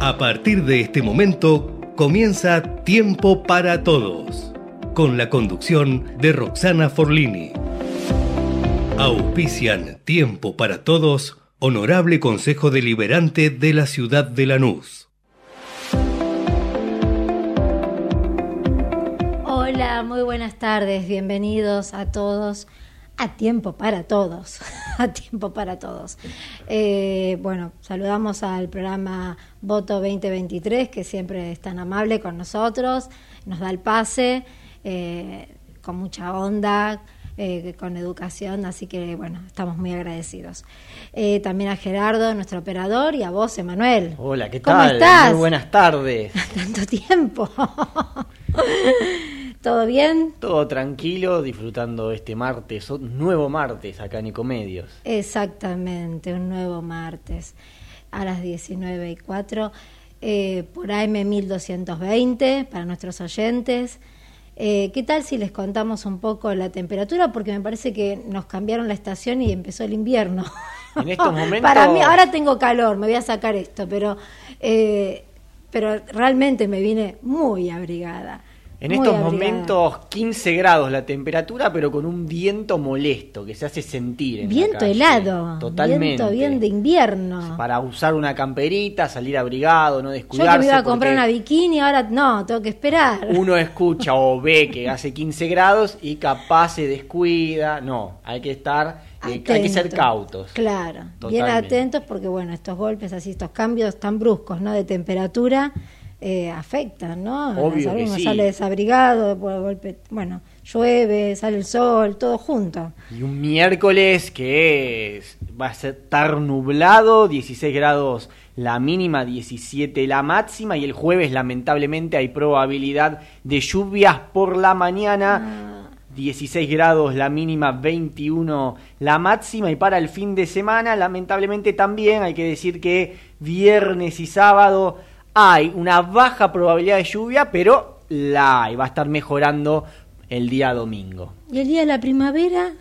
A partir de este momento comienza Tiempo para Todos, con la conducción de Roxana Forlini. Auspician Tiempo para Todos, Honorable Consejo Deliberante de la Ciudad de Lanús. Hola, muy buenas tardes, bienvenidos a todos a tiempo para todos, a tiempo para todos. Eh, bueno, saludamos al programa Voto 2023, que siempre es tan amable con nosotros, nos da el pase, eh, con mucha onda, eh, con educación, así que bueno, estamos muy agradecidos. también a Gerardo, nuestro operador, y a vos, Emanuel. Hola, ¿qué ¿Cómo tal? estás? Muy buenas tardes. Tanto tiempo. ¿Todo bien? Todo tranquilo, disfrutando este martes, un nuevo martes acá en Ecomedios. Exactamente, un nuevo martes a las 19 y 4 eh, por AM 1220 para nuestros oyentes. Eh, ¿Qué tal si les contamos un poco la temperatura? Porque me parece que nos cambiaron la estación y empezó el invierno. En estos momentos. Para mí, ahora tengo calor, me voy a sacar esto, pero, eh, pero realmente me vine muy abrigada. En muy estos abrigada. momentos 15 grados la temperatura, pero con un viento molesto que se hace sentir. En la Viento calle. helado, Totalmente. viento bien de invierno. Para usar una camperita, salir abrigado, no Yo descuidarse. que me iba a comprar una bikini, ahora no, tengo que esperar. Uno escucha o ve que hace 15 grados y capaz se descuida. No, hay que estar, eh, hay que ser cautos. Claro, bien Totalmente. atentos porque bueno, estos golpes así, estos cambios tan bruscos, ¿no? De temperatura eh, afectan, ¿no? Obvio que Uno sí. sale desabrigado, después de golpe, bueno, llueve, sale el sol, todo junto. Y un miércoles que es- va a estar nublado, 16 grados la mínima, 17 la máxima, y el jueves lamentablemente hay probabilidad de lluvias por la mañana. 16 grados la mínima, 21 la máxima y para el fin de semana lamentablemente también hay que decir que viernes y sábado hay una baja probabilidad de lluvia, pero la hay, va a estar mejorando el día domingo. ¿Y el día de la primavera?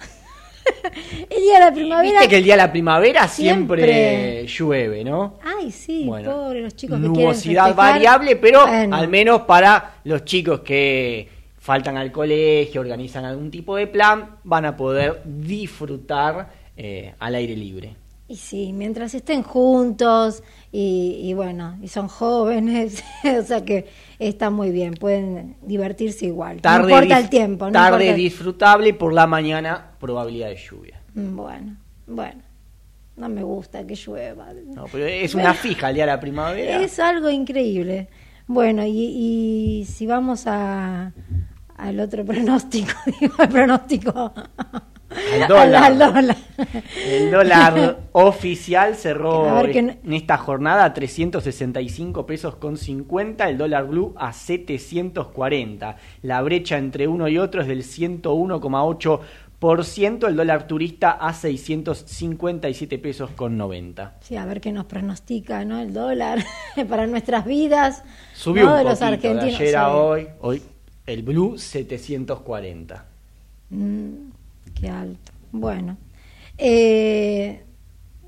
el día de la primavera. Viste que el día de la primavera siempre, Siempre. llueve, ¿no? Ay, sí, Bueno, pobre los chicos que nubosidad variable, pero Bueno. al menos para los chicos que faltan al colegio, organizan algún tipo de plan, van a poder disfrutar eh, al aire libre. Y sí, mientras estén juntos y, y bueno, y son jóvenes, o sea que está muy bien, pueden divertirse igual. Tarde no importa el tiempo, no tarde importa- disfrutable y por la mañana probabilidad de lluvia. Mm, Bueno, bueno, no me gusta que llueva. No, pero es una fija el día de la primavera. Es algo increíble. Bueno, y, y si vamos a al otro pronóstico, digo, el pronóstico Al dólar. al dólar. El dólar oficial cerró que no- en esta jornada a 365 pesos con 50, el dólar blue a 740. La brecha entre uno y otro es del 101,8%, el dólar turista a 657 pesos con 90. Sí, a ver qué nos pronostica, ¿no? El dólar para nuestras vidas. Subió ¿no? un de poquito los argentinos. de ayer a hoy, hoy el blue 740. Mm, alto. Bueno. Eh,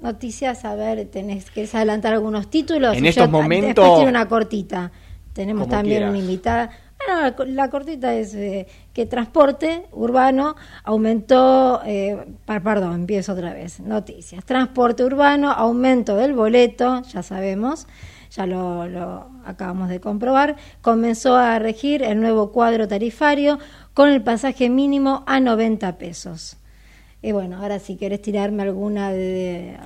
noticias, a ver, tenés que adelantar algunos títulos. En estos yo- momentos- Después tiene una cortita. Tenemos también quieras. una invitada. Bueno, la, co- la cortita es eh, que transporte urbano aumentó, eh, perdón, empiezo otra vez, noticias. Transporte urbano, aumento del boleto, ya sabemos, ya lo, lo acabamos de comprobar, comenzó a regir el nuevo cuadro tarifario con el pasaje mínimo a 90 pesos. Y bueno, ahora si querés tirarme alguna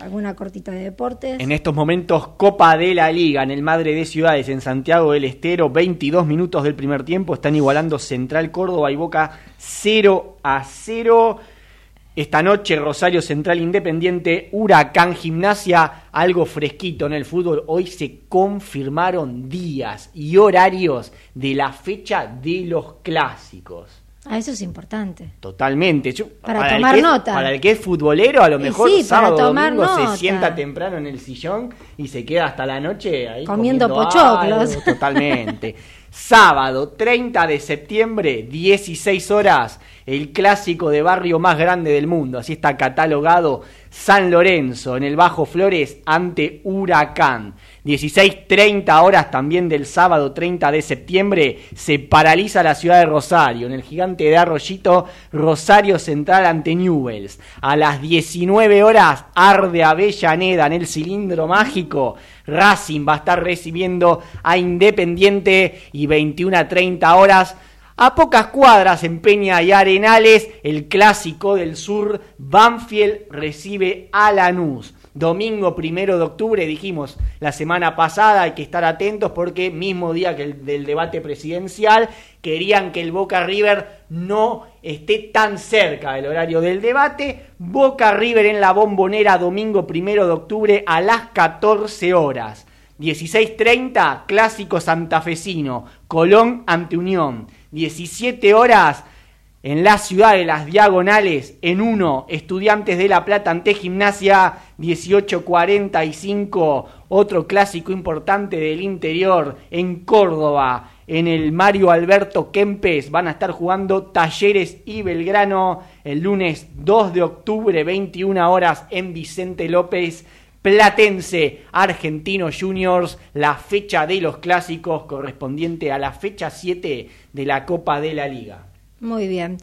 alguna cortita de deportes. En estos momentos, Copa de la Liga en el Madre de Ciudades en Santiago del Estero, 22 minutos del primer tiempo, están igualando Central Córdoba y Boca 0 a 0. Esta noche Rosario Central Independiente, Huracán Gimnasia, algo fresquito en el fútbol. Hoy se confirmaron días y horarios de la fecha de los clásicos. Ah, eso es importante. Totalmente. Yo- Para tomar que nota. para el que es futbolero, a lo mejor sí, sábado tomar domingo nota. se sienta temprano en el sillón y se queda hasta la noche ahí Comiendo comiendo pochoclos. algo, totalmente. Sábado 30 de septiembre, 16 horas, el clásico de barrio más grande del mundo, así está catalogado San Lorenzo en el Bajo Flores ante Huracán. 16.30 horas también del sábado 30 de septiembre se paraliza la ciudad de Rosario en el gigante de Arroyito Rosario Central ante Newells. A las 19 horas arde Avellaneda en el cilindro mágico. Racing va a estar recibiendo a Independiente y 21 a 30 horas a pocas cuadras en Peña y Arenales, el clásico del sur, Banfield recibe a Lanús. Domingo primero de octubre, dijimos la semana pasada, hay que estar atentos porque mismo día que el del debate presidencial, querían que el Boca River no esté tan cerca del horario del debate. Boca River en la bombonera, domingo primero de octubre a las 14 horas. 16.30, clásico santafesino, Colón ante Unión. 17 horas en la ciudad de las diagonales, en uno, Estudiantes de La Plata ante Gimnasia, 18.45, otro clásico importante del interior, en Córdoba, en el Mario Alberto Kempes, van a estar jugando Talleres y Belgrano el lunes 2 de octubre, 21 horas en Vicente López. Platense, Argentino Juniors, la fecha de los clásicos correspondiente a la fecha 7 de la Copa de la Liga. Muy bien.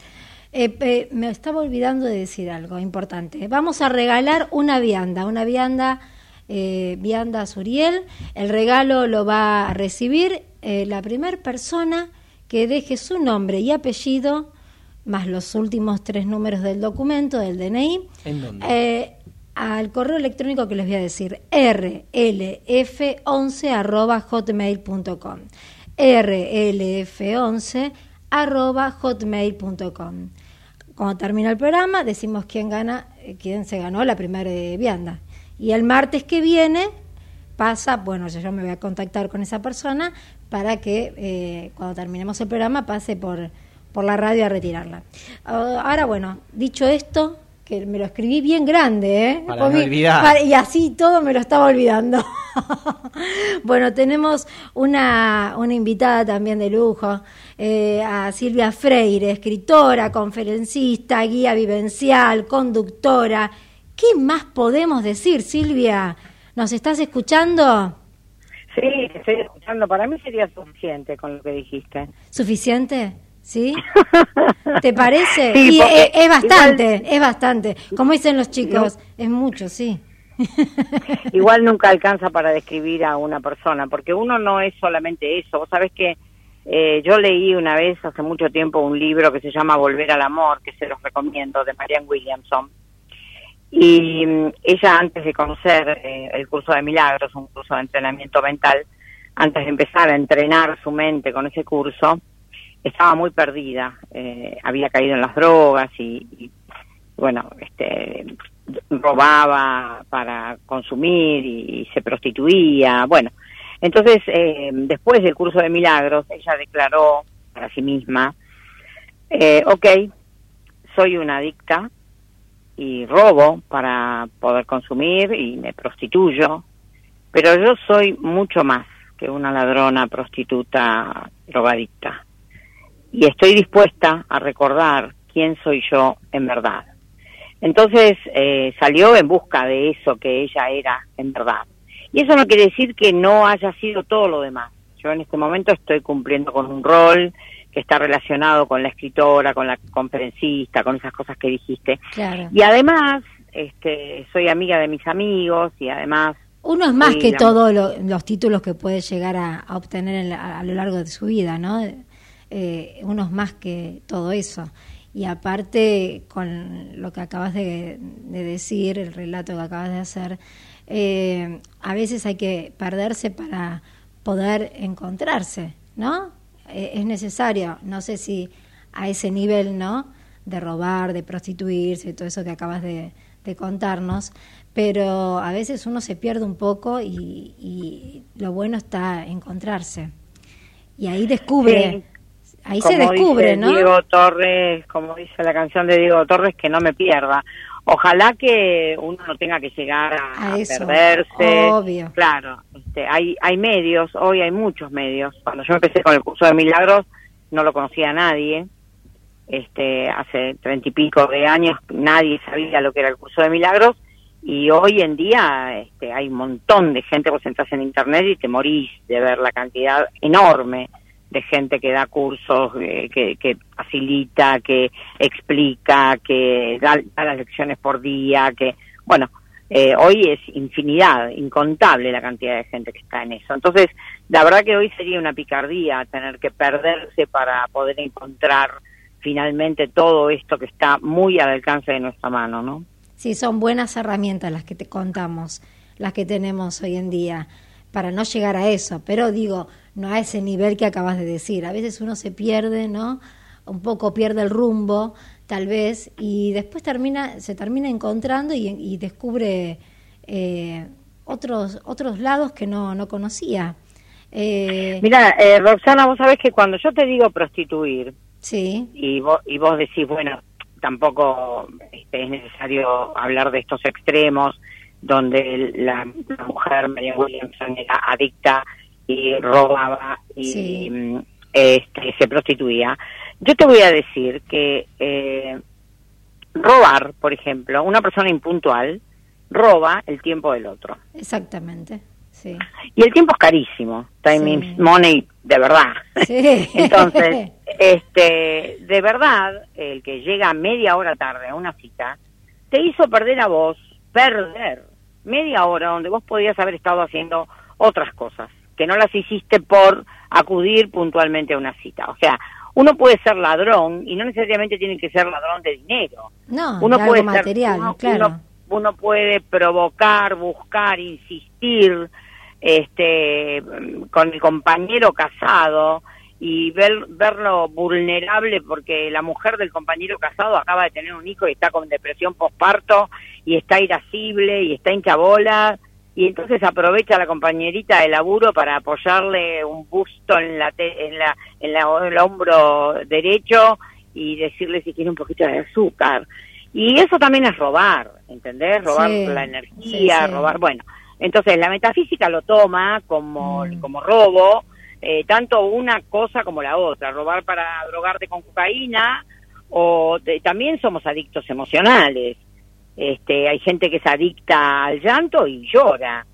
Eh, me estaba olvidando de decir algo importante. Vamos a regalar una vianda, una vianda, eh, vianda Suriel. El regalo lo va a recibir eh, la primera persona que deje su nombre y apellido, más los últimos tres números del documento, del DNI. ¿En dónde? Eh, al correo electrónico que les voy a decir, rlf11 rlf11 hotmail.com. Cuando termina el programa, decimos quién gana, eh, quién se ganó la primera vianda. Y el martes que viene pasa, bueno, yo me voy a contactar con esa persona para que eh, cuando terminemos el programa pase por, por la radio a retirarla. Ah, ahora, bueno, dicho esto, que me lo escribí bien grande, ¿eh? Para no olvidar. y así todo me lo estaba olvidando. bueno, tenemos una, una invitada también de lujo, eh, a Silvia Freire, escritora, conferencista, guía vivencial, conductora. ¿Qué más podemos decir, Silvia? ¿Nos estás escuchando? Sí, estoy escuchando. Para mí sería suficiente con lo que dijiste. ¿Suficiente? ¿Sí? ¿Te parece? Sí, y porque es, es bastante, igual- es bastante. Como dicen los chicos, es mucho, sí. Igual nunca alcanza para describir a una persona, porque uno no es solamente eso. Vos sabés que eh, yo leí una vez hace mucho tiempo un libro que se llama Volver al Amor, que se los recomiendo, de Marianne Williamson. Y mm, ella antes de conocer eh, el curso de milagros, un curso de entrenamiento mental, antes de empezar a entrenar su mente con ese curso, estaba muy perdida. Eh, había caído en las drogas y, bueno, este robaba para consumir y, y se prostituía. Bueno, entonces eh, después del curso de milagros, ella declaró para sí misma, eh, ok, soy una adicta y robo para poder consumir y me prostituyo, pero yo soy mucho más que una ladrona, prostituta, drogadicta. Y estoy dispuesta a recordar quién soy yo en verdad. Entonces eh, salió en busca de eso que ella era en verdad. Y eso no quiere decir que no haya sido todo lo demás. Yo en este momento estoy cumpliendo con un rol que está relacionado con la escritora, con la conferencista, con esas cosas que dijiste. Claro. Y además, este, soy amiga de mis amigos y además Uno es más que la- todos lo- los títulos que puede llegar a, a obtener en la- a, lo largo de su vida, ¿no? Eh, uno es más que todo eso. Y aparte, con lo que acabas de, de decir, el relato que acabas de hacer, eh, a veces hay que perderse para poder encontrarse, ¿no? Eh, es necesario, no sé si a ese nivel, ¿no? De robar, de prostituirse, todo eso que acabas de, de contarnos, pero a veces uno se pierde un poco y, y lo bueno está encontrarse. Y ahí descubre, ahí se descubre, dice ¿no? Diego Torres, como dice la canción de Diego Torres, que no me pierda. Ojalá que uno no tenga que llegar a, A a eso, perderse. obvio. Claro, este, hay, hay medios, hoy hay muchos medios. Cuando yo empecé con el curso de milagros, no lo conocía a nadie. este, hace treinta y pico de años nadie sabía lo que era el curso de milagros y hoy en día este, hay un montón de gente, vos entras en internet y te morís de ver la cantidad enorme de gente que da cursos, eh, que, que, facilita, que explica, que da, las lecciones por día, que, bueno, eh, hoy es infinidad, incontable la cantidad de gente que está en eso. Entonces, la verdad que hoy sería una picardía tener que perderse para poder encontrar finalmente todo esto que está muy al alcance de nuestra mano, ¿no? Sí, son buenas herramientas las que te contamos, las que tenemos hoy en día, para no llegar a eso, pero digo, no a ese nivel que acabas de decir. A veces uno se pierde, ¿no? Un poco pierde el rumbo, tal vez, y después termina, se termina encontrando y, descubre eh, otros, otros lados que no, no conocía. Eh, Mira, eh, Roxana, vos sabés que cuando yo te digo prostituir, sí. y, vos, y vos decís, bueno, tampoco este, es necesario hablar de estos extremos donde la, mujer María Williamson era adicta y robaba y mm, este, se prostituía. Yo te voy a decir que eh, robar, por ejemplo, una persona impuntual roba el tiempo del otro. Exactamente. Sí. Y el tiempo es carísimo, time money de verdad. Sí. Entonces, este, de verdad, el que llega media hora tarde a una cita, te hizo perder a vos, perder media hora donde vos podías haber estado haciendo otras cosas, que no las hiciste por acudir puntualmente a una cita. O sea, uno puede ser ladrón y no necesariamente tiene que ser ladrón de dinero. No, uno puede material, claro. uno puede provocar, buscar, insistir, este, con el compañero casado y ver, verlo vulnerable porque la mujer del compañero casado acaba de tener un hijo y está con depresión postparto y está irascible y está hinchabola y entonces aprovecha la compañerita de laburo para apoyarle un busto en la en la en la el hombro derecho y decirle si quiere un poquito de azúcar y eso también es robar ¿entendés? robar la energía robar bueno entonces la metafísica lo toma como, mm. como robo, eh, tanto una cosa como la otra, robar para drogarte con cocaína o también somos adictos emocionales. Este, hay gente que es adicta al llanto y llora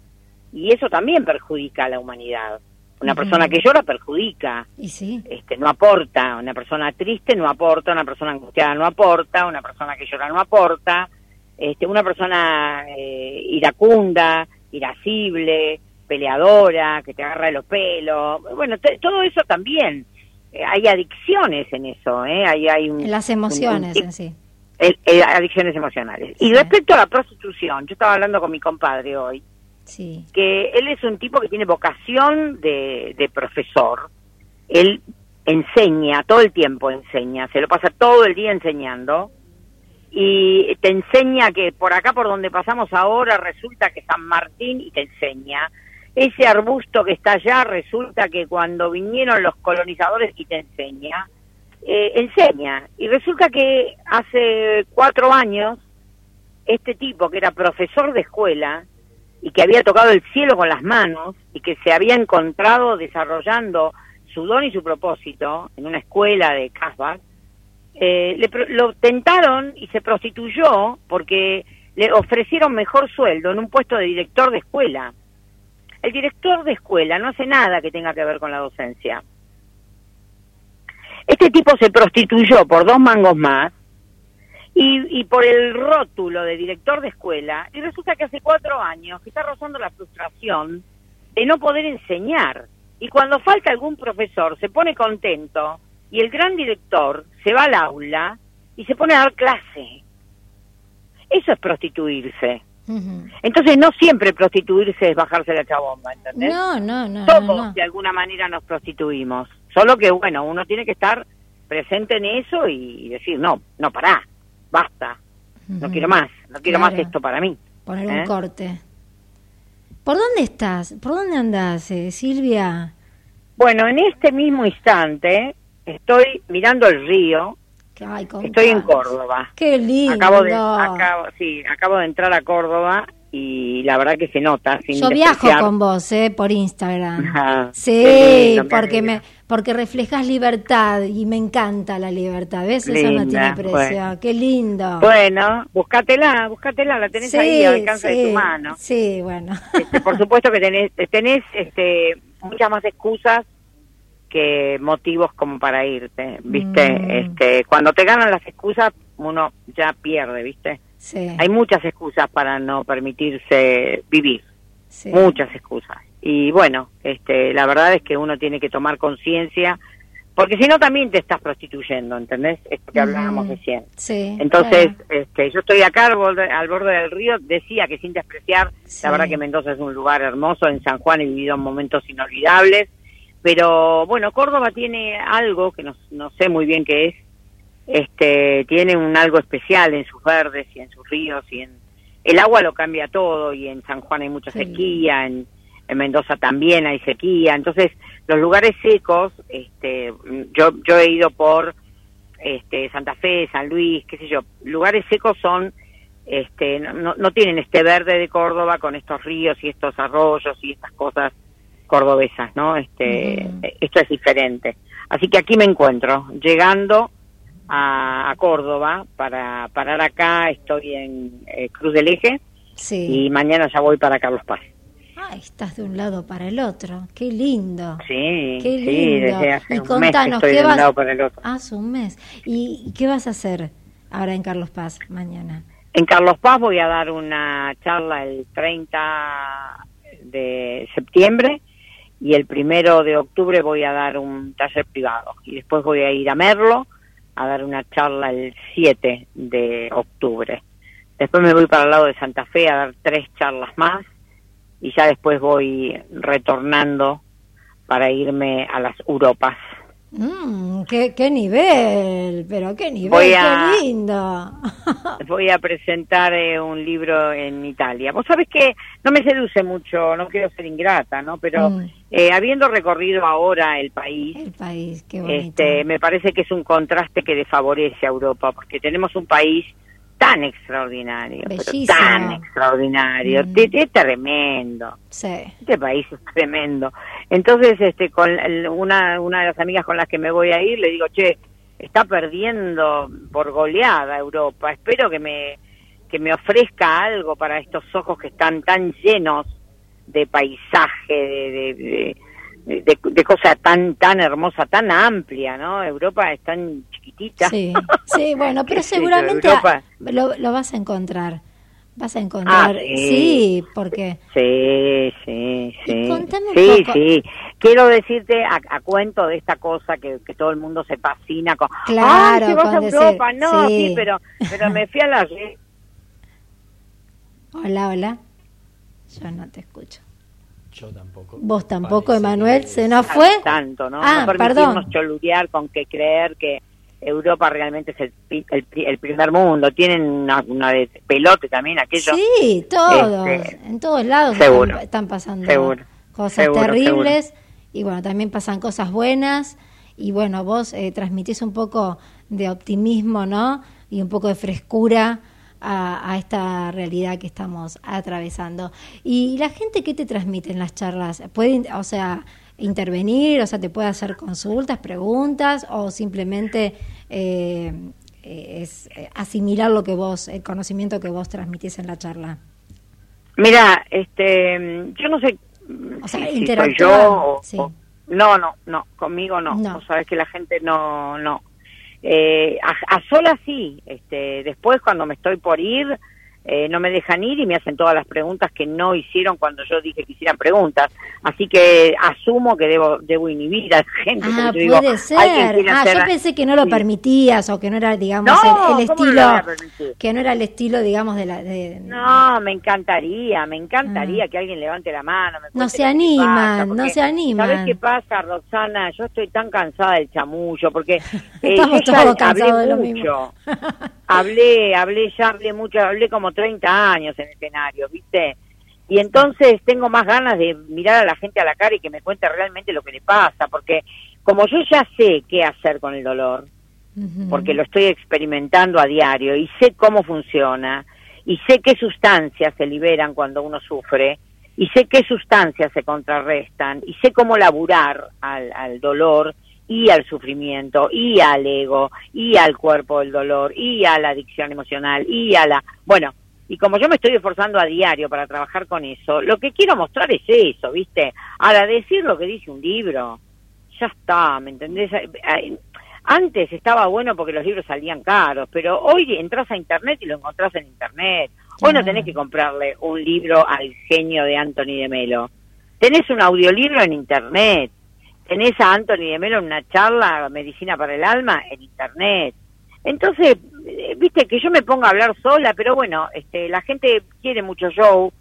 y eso también perjudica a la humanidad. Una persona que llora perjudica, ¿Y sí? este, no aporta. Una persona triste no aporta, una persona angustiada no aporta, una persona que llora no aporta, este, una persona eh, iracunda, irascible, peleadora, que te agarra de los pelos. Bueno, todo eso también. Eh, hay adicciones en eso, ¿eh? Hay, hay Las emociones en sí. Adicciones emocionales. Y respecto a la prostitución, yo estaba hablando con mi compadre hoy, sí. que él es un tipo que tiene vocación de, de profesor. Él enseña, todo el tiempo enseña, se lo pasa todo el día enseñando y te enseña que por acá por donde pasamos ahora resulta que San Martín y te enseña ese arbusto que está allá resulta que cuando vinieron los colonizadores y te enseña eh, enseña y resulta que hace cuatro años este tipo que era profesor de escuela y que había tocado el cielo con las manos y que se había encontrado desarrollando su don y su propósito en una escuela de Casbah eh, le, lo tentaron y se prostituyó porque le ofrecieron mejor sueldo en un puesto de director de escuela. El director de escuela no hace nada que tenga que ver con la docencia. Este tipo se prostituyó por dos mangos más y, y, por el rótulo de director de escuela y resulta que hace cuatro años que está rozando la frustración de no poder enseñar y cuando falta algún profesor se pone contento y el gran director se va al aula y se pone a dar clase. Eso es prostituirse. Entonces no siempre prostituirse es bajarse la chabomba, ¿entendés? No, no, no. Todos de alguna manera nos prostituimos. Solo que, bueno, uno tiene que estar presente en eso y decir, no, no, pará, basta, no quiero más, no quiero más esto para mí. Poner un ¿Eh? corte. ¿Por dónde estás? ¿Por dónde andas, eh, Silvia? Bueno, en este mismo instante Estoy mirando el río. Estoy en Córdoba. Qué lindo. Acabo de, acabo, sí, acabo de entrar a Córdoba y la verdad que se nota. Sin Yo viajo con vos, ¿eh? Por Instagram. Ajá. Sí, lindo, porque me porque reflejas libertad y me encanta la libertad. ¿Ves? Eso no Linda, tiene precio. bueno. Qué lindo. Bueno, búscatela, búscatela, la tenés sí, ahí al alcance de sí, tu mano. Sí, bueno. Este, por supuesto que tenés, tenés este, muchas más excusas que motivos como para irte, ¿viste? Mm. Este, cuando te ganan las excusas, uno ya pierde, ¿viste? Sí, Hay muchas excusas para no permitirse vivir, sí. muchas excusas. Y bueno, este, la verdad es que uno tiene que tomar conciencia, porque si no también te estás prostituyendo, ¿entendés? Esto que hablábamos Ujú. recién. Sí, Entonces, claro. este, yo estoy acá al borde, al borde del río, decía que sin despreciar, Sí. la verdad que Mendoza es un lugar hermoso, en San Juan he vivido momentos inolvidables, pero bueno, Córdoba tiene algo que no, no sé muy bien qué es, este, tiene un algo especial en sus verdes y en sus ríos y en el agua lo cambia todo y en San Juan hay mucha Sí. sequía, en, en Mendoza también hay sequía, entonces los lugares secos, este, yo yo he ido por este Santa Fe, San Luis, qué sé yo, lugares secos son este no- no tienen este verde de Córdoba con estos ríos y estos arroyos y estas cosas cordobesas, ¿no? Este Ujú. esto es diferente. Así que aquí me encuentro llegando a, a Córdoba para parar acá, estoy en eh, Cruz del Eje Sí. y mañana ya voy para Carlos Paz. Ah, estás de un lado para el otro. Qué lindo. Sí, Qué sí, lindo. desde hace Y un mes estoy ¿qué de un vas- lado para el otro. Hace un mes. ¿Y y qué vas a hacer ahora en Carlos Paz mañana? En Carlos Paz voy a dar una charla el 30 de septiembre y el primero de octubre voy a dar un taller privado y después voy a ir a Merlo a dar una charla el 7 de octubre. Después me voy para el lado de Santa Fe a dar tres charlas más y ya después voy retornando para irme a las Europas. Mm, qué, qué nivel, pero qué nivel, Voy a- qué lindo. voy a presentar eh, un libro en Italia. Vos sabés que no me seduce mucho, no quiero ser ingrata, ¿no? Pero Mm. eh, habiendo recorrido ahora el país, El país, qué bonito. este, me parece que es un contraste que desfavorece a Europa, porque tenemos un país tan extraordinario, pero tan extraordinario, Mm. es, es tremendo. Sí. Este país es tremendo. Entonces, este, con una, una de las amigas con las que me voy a ir, le digo, che, está perdiendo por goleada Europa. Espero que me, que me ofrezca algo para estos ojos que están tan llenos de paisaje, de, de, de, de- de cosa tan, tan hermosa, tan amplia, ¿no? Europa es tan chiquitita. Sí, sí, bueno, pero seguramente lo, lo vas a encontrar. Vas a encontrar, Ah, sí. sí. porque Sí, sí, sí. contame un sí, poco. sí. Quiero decirte a, a cuento de esta cosa que, que todo el mundo se fascina con. Claro, vas a decir, Europa. No, sí. sí, pero, pero me fui a la. Hola, hola. Yo no te escucho. Yo tampoco. Vos tampoco, Emanuel, se nos fue. Tanto, ¿no? Ah, no perdón. cholurear con que creer que Europa realmente es el, el, el primer mundo. Tienen una, una de pelote también, aquello. Sí, todos, Este, en todos lados seguro, están, están pasando seguro, cosas seguro, terribles y bueno, también pasan cosas buenas y bueno, vos eh, transmitís un poco de optimismo, ¿no? Y un poco de frescura a, a esta realidad que estamos atravesando. ¿Y la gente qué te transmite en las charlas? ¿Puede, o sea, intervenir, o sea, te puede hacer consultas, preguntas o simplemente... eh, es eh, asimilar lo que vos, el conocimiento que vos transmitís en la charla. Mira, este, yo no sé O sea, si- soy yo o- sí. o- no, no, no, conmigo no. No. Vos sabés que la gente no, no. Eh, a, a solas sí. Este, después cuando me estoy por ir, eh, no me dejan ir y me hacen todas las preguntas que no hicieron cuando yo dije que hicieran preguntas. Así que asumo que debo, debo inhibir a la gente. Ah, digo, puede "Alguien ser. Ah, hacer- yo pensé que no lo permitías o que no era, digamos, No, el, el ¿cómo no estilo, que no era el estilo, digamos, de la... De, No, me encantaría, me encantaría que alguien levante la mano. me Ah. No se animan, pasa, no se animan. ¿Sabes qué pasa, Roxana? Yo estoy tan cansada del chamullo, porque eh, Estamos todos cansados hablé de lo mucho. hablé, hablé, ya hablé mucho, hablé como 30 años en el escenario, ¿viste? Y entonces tengo más ganas de mirar a la gente a la cara y que me cuente realmente lo que le pasa, porque como yo ya sé qué hacer con el dolor, porque lo estoy experimentando a diario y sé cómo funciona y sé qué sustancias se liberan cuando uno sufre y sé qué sustancias se contrarrestan y sé cómo laburar al, al dolor y al sufrimiento y al ego y al cuerpo del dolor y a la adicción emocional y a la bueno y como yo me estoy esforzando a diario para trabajar con eso lo que quiero mostrar es eso viste ahora decir lo que dice un libro ya está me entendés antes estaba bueno porque los libros salían caros pero hoy entras a internet y lo encontrás en internet. Hoy no tenés que comprarle un libro al genio de Anthony de Melo. Tenés un audiolibro en internet. Tenés a Anthony de Melo en una charla, Medicina para el Alma, en Internet. Entonces, viste que yo me pongo a hablar sola, pero bueno, este, la gente quiere mucho show,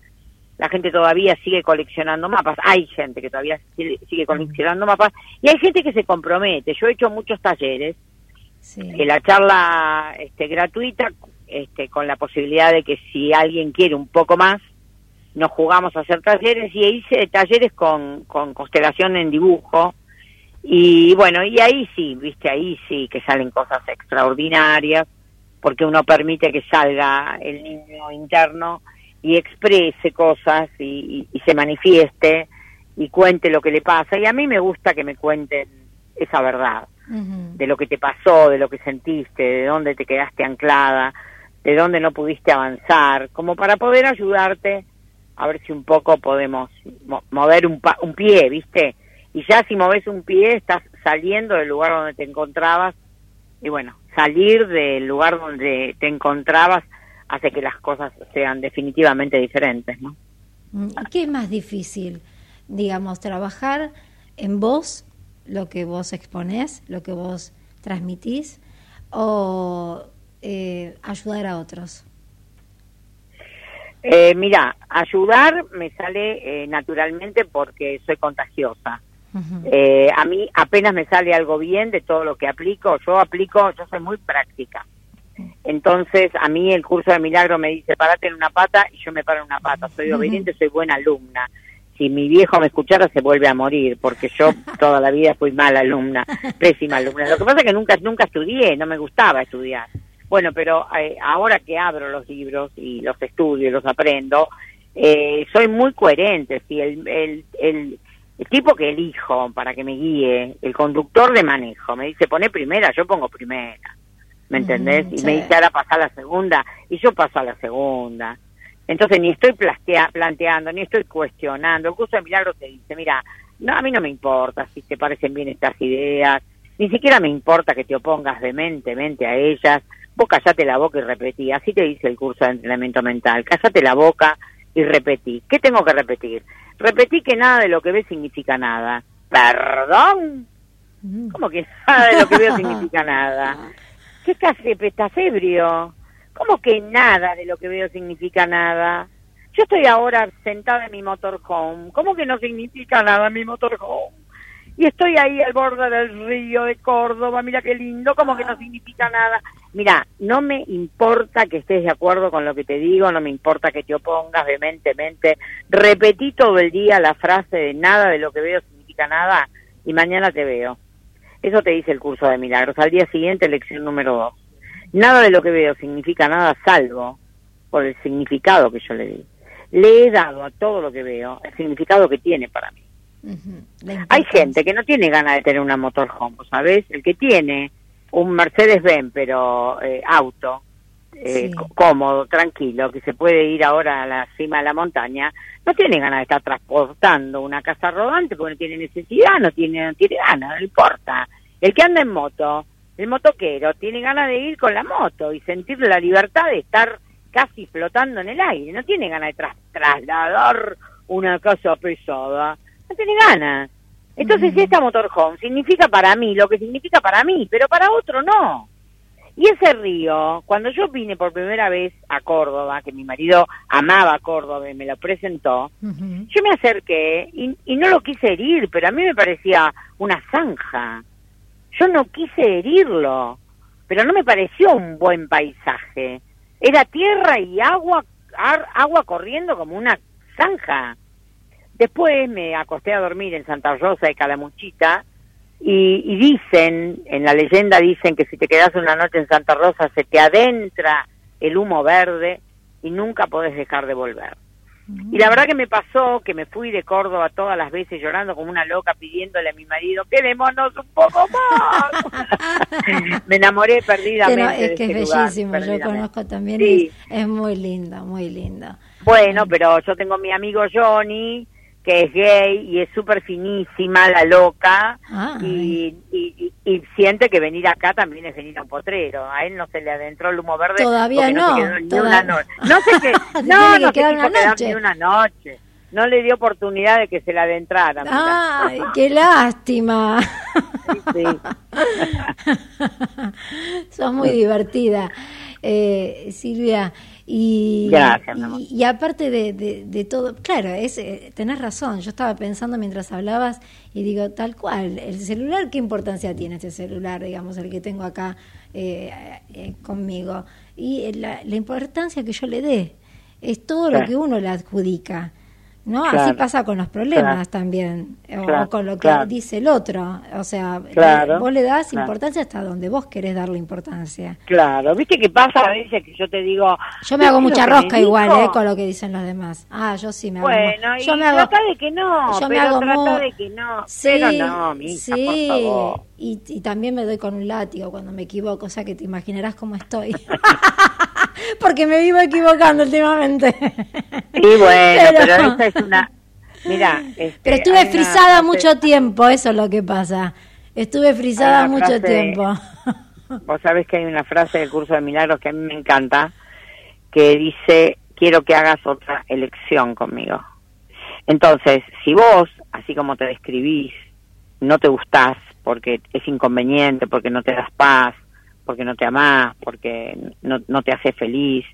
la gente todavía sigue coleccionando mapas, hay gente que todavía sigue, coleccionando mapas, y hay gente que se compromete. Yo he hecho muchos talleres, sí. en la charla este, gratuita, este, con la posibilidad de que si alguien quiere un poco más, nos jugamos a hacer talleres y hice talleres con, con constelación en dibujo. Y bueno, y ahí sí, viste, ahí sí que salen cosas extraordinarias, porque uno permite que salga el niño interno y exprese cosas y, se manifieste y cuente lo que le pasa. Y a mí me gusta que me cuenten esa verdad, de lo que te pasó, de lo que sentiste, de dónde te quedaste anclada, de dónde no pudiste avanzar, como para poder ayudarte a ver si un poco podemos mover un, un pie, ¿viste? Y ya si moves un pie estás saliendo del lugar donde te encontrabas y bueno, salir del lugar donde te encontrabas hace que las cosas sean definitivamente diferentes, ¿no? Mm, ¿Qué es más difícil? Digamos, trabajar en vos, lo que vos exponés, lo que vos transmitís, o eh, ayudar a otros. Eh, mira, ayudar me sale eh, naturalmente porque soy contagiosa. Eh, a mí apenas me sale algo bien de todo lo que aplico. Yo aplico, yo soy muy práctica. Entonces, a mí el curso de milagro me dice, parate en una pata y yo me paro en una pata. Soy obediente, soy buena alumna. Si mi viejo me escuchara, se vuelve a morir, porque yo toda la vida fui mala alumna, pésima alumna. Lo que pasa es que nunca, nunca estudié, no me gustaba estudiar. Bueno, pero eh, ahora que abro los libros y los estudio y los aprendo, eh, soy muy coherente. Si el, el, el, tipo que elijo para que me guíe, el conductor de manejo, me dice pone primera, yo pongo primera. ¿Me entendés? y me dice ahora pasa la segunda, y yo paso a la segunda. Entonces ni estoy planteando, ni estoy cuestionando. El curso de milagros te dice, mira, no, a mí no me importa si te parecen bien estas ideas, ni siquiera me importa que te opongas vehementemente a ellas, vos callate la boca y repetí, así te dice el curso de entrenamiento mental, callate la boca y repetí. ¿Qué tengo que repetir? Repetí que nada de lo que ves significa nada. ¿Perdón? Mm. ¿Cómo que nada de lo que veo significa nada? ¿Qué casi estás ebrio? ¿Cómo que nada de lo que veo significa nada? Yo estoy ahora sentada en mi motorhome. ¿Cómo que no significa nada mi motorhome? Y estoy ahí al borde del río de Córdoba, mira qué lindo, como que no significa nada. Mira, no me importa que estés de acuerdo con lo que te digo, no me importa que te opongas vehementemente, repetí todo el día la frase de nada de lo que veo significa nada y mañana te veo. Eso te dice el curso de milagros. Al día siguiente, lección número dos. Nada de lo que veo significa nada salvo por el significado que yo le di. Le he dado a todo lo que veo el significado que tiene para mí. Hay gente que no tiene ganas de tener una motorhome, ¿sabes? El que tiene un Mercedes-Benz, pero eh, auto, eh, cómodo, tranquilo, que se puede ir ahora a la cima de la montaña, no tiene ganas de estar transportando una casa rodante porque no tiene necesidad, no tiene, no tiene ganas, no importa. El que anda en moto, el motoquero, tiene ganas de ir con la moto y sentir la libertad de estar casi flotando en el aire, no tiene ganas de trasladar una casa pesada no tiene ganas. Entonces, si esta motorhome significa para mí lo que significa para mí, pero para otro no. Y ese río, cuando yo vine por primera vez a Córdoba, que mi marido amaba Córdoba y me lo presentó, yo me acerqué y, y, no lo quise herir, pero a mí me parecía una zanja. Yo no quise herirlo, pero no me pareció un buen paisaje. Era tierra y agua, agua corriendo como una zanja. Después me acosté a dormir en Santa Rosa de Calamuchita y, dicen, en la leyenda dicen que si te quedas una noche en Santa Rosa se te adentra el humo verde y nunca podés dejar de volver. Y la verdad que me pasó que me fui de Córdoba todas las veces llorando como una loca pidiéndole a mi marido, quedémonos un poco más. me enamoré perdidamente. es que es bellísimo, yo conozco también, es, es muy lindo, muy lindo. Bueno, pero yo tengo mi amigo Johnny, que es gay y es súper finísima, la loca, y, y, y, siente que venir acá también es venir a un potrero. A él no se le adentró el humo verde. Todavía no. No, una noche. no sé qué. no, no se ni una noche. No le dio oportunidad de que se le adentrara. ¡Ay, qué lástima! Sí. Sos muy divertida. Eh, Silvia, y, y, aparte de, de, todo, claro, es, eh, tenés razón, yo estaba pensando mientras hablabas y digo, tal cual, el celular, ¿qué importancia tiene este celular, digamos, el que tengo acá eh, eh, conmigo? Y la, la, importancia que yo le dé, es todo lo que uno le adjudica. ¿No? Así pasa con los problemas también, o, con lo que dice el otro. O sea, vos le das importancia hasta donde vos querés darle importancia. Claro, viste que pasa a veces que yo te digo. Yo me hago mucha rosca igual, ¿eh? Con lo que dicen los demás. Ah, yo sí me hago. Bueno, yo y me hago, trata de que no. Yo me hago trata de que no. Sí, pero no, mija, sí. Por favor. Y, y también me doy con un látigo cuando me equivoco, o sea que te imaginarás cómo estoy. Porque me vivo equivocando últimamente. Sí, bueno, pero, esa es una... Mira, este, pero estuve frisada mucho tiempo, eso es lo que pasa. Estuve frisada mucho tiempo. Vos sabés que hay una frase del curso de milagros que a mí me encanta, que dice, quiero que hagas otra elección conmigo. Entonces, si vos, así como te describís, no te gustás porque es inconveniente, porque no te das paz, porque no te amás, porque no, no te hace feliz.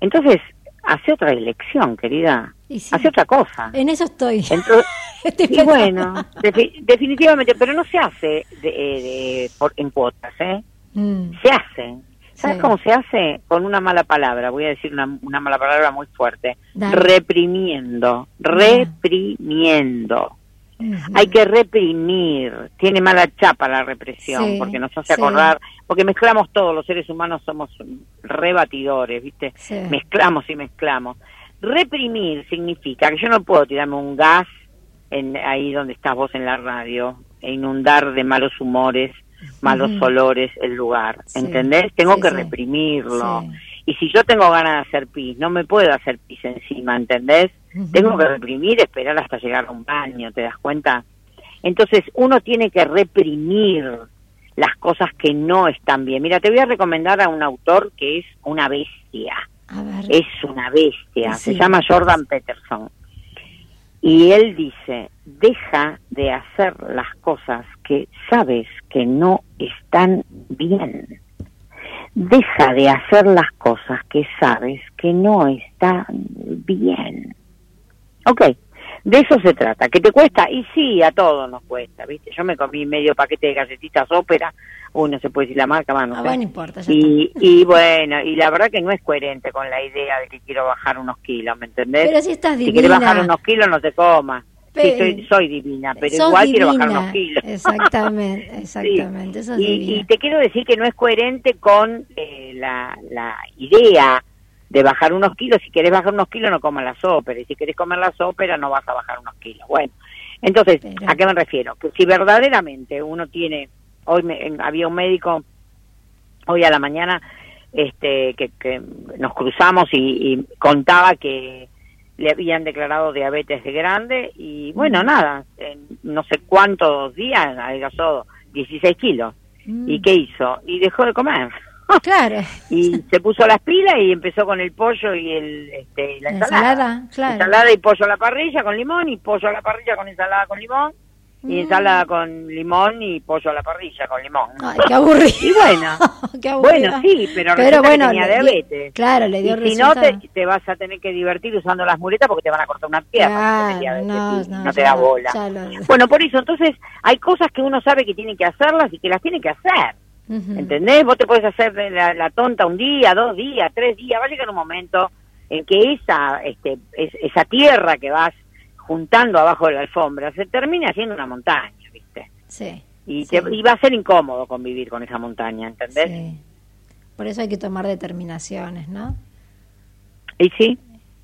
Entonces, hace otra elección, querida. Hace otra cosa. En eso estoy. y bueno, definitivamente, pero no se hace de, por, en cuotas, ¿eh? Mm. Se hace. ¿Sabes cómo se hace? Con una mala palabra, voy a decir una, una mala palabra muy fuerte. Reprimiendo, reprimiendo. Hay que reprimir, tiene mala chapa la represión, porque nos hace acordar, porque mezclamos todos, los seres humanos somos rebatidores, ¿viste? Mezclamos y mezclamos. Reprimir significa que yo no puedo tirarme un gas en, ahí donde estás vos en la radio e inundar de malos humores, malos olores el lugar, ¿entendés? Tengo que reprimirlo. Y si yo tengo ganas de hacer pis, no me puedo hacer pis encima, ¿entendés? Tengo que reprimir, esperar hasta llegar a un baño, ¿te das cuenta? Entonces uno tiene que reprimir las cosas que no están bien. Mira, te voy a recomendar a un autor que es una bestia. Es una bestia. Se llama Jordan Peterson. Y él dice, deja de hacer las cosas que sabes que no están bien. Deja de hacer las cosas que sabes que no están bien. Ok, de eso se trata. ¿Que te cuesta? Y sí, a todos nos cuesta, ¿viste? Yo me comí medio paquete de galletitas ópera, uno se puede decir la marca, bueno, ah, bueno, importa. y, y bueno, y la verdad que no es coherente con la idea de que quiero bajar unos kilos, ¿me entendés? Pero si estás divina. Si quieres bajar unos kilos, no te comas. Sí, soy, soy divina, pero igual quiero bajar unos kilos. Exactamente, exactamente. y, te quiero decir que no es coherente con eh, la, la idea de bajar unos kilos. Si querés bajar unos kilos, no comas las óperas. Y si querés comer las óperas, no vas a bajar unos kilos. Bueno, entonces, ¿a qué me refiero? Que si verdaderamente uno tiene. Hoy me, había un médico, hoy a la mañana, este que, que nos cruzamos y, contaba que le habían declarado diabetes de grande y bueno, mm. nada, en no sé cuántos días adelgazó 16 kilos. ¿Y mm. qué hizo? Y dejó de comer. Claro. y se puso las pilas y empezó con el pollo y el este, la, ensalada. claro. Ensalada y pollo a la parrilla con limón y pollo a la parrilla con ensalada con limón. Y mm. ensalada con limón y pollo a la parrilla con limón. Ay, qué aburrido. Y bueno, qué bueno, sí, pero, pero bueno, tenía diabetes. Claro, le dio y si no, te, te, vas a tener que divertir usando las muletas porque te van a cortar una pierna. no, no, te da bola. Bueno, por eso, entonces, hay cosas que uno sabe que tiene que hacerlas y que las tiene que hacer. ¿Entendés? Vos te puedes hacer la, tonta un día, dos días, tres días, va a llegar un momento en que esa, este, esa tierra que vas juntando abajo de la alfombra se termine haciendo una montaña, ¿viste? Sí. Y, va a ser incómodo convivir con esa montaña, ¿entendés? Sí. Por eso hay que tomar determinaciones, ¿no? Y sí,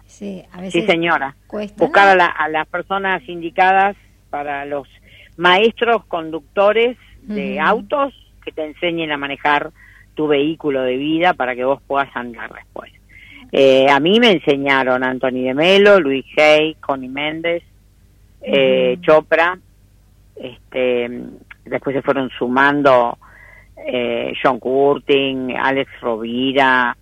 Sí, a veces sí señora. cuesta. Buscar ¿no? a, la- a las personas indicadas para los maestros conductores de autos que te enseñen a manejar tu vehículo de vida para que vos puedas andar después. Eh, a mí me enseñaron Anthony de Melo, Luis Hay, Connie Méndez, eh. Chopra, este, después se fueron sumando eh, John Curtin, Alex Rovira,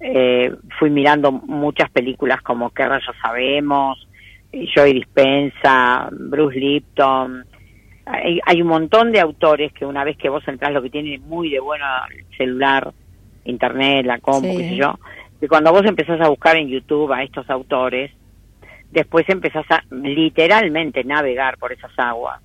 eh, fui mirando muchas películas como ¿Qué rayos sabemos? eh, Joey Dispensa, Bruce Lipton. Hay, hay un montón de autores que una vez que vos entrás lo que tiene muy de bueno el celular, internet, la compu, Sí. qué sé yo, que cuando vos empezás a buscar en YouTube a estos autores, después empezás a literalmente navegar por esas aguas.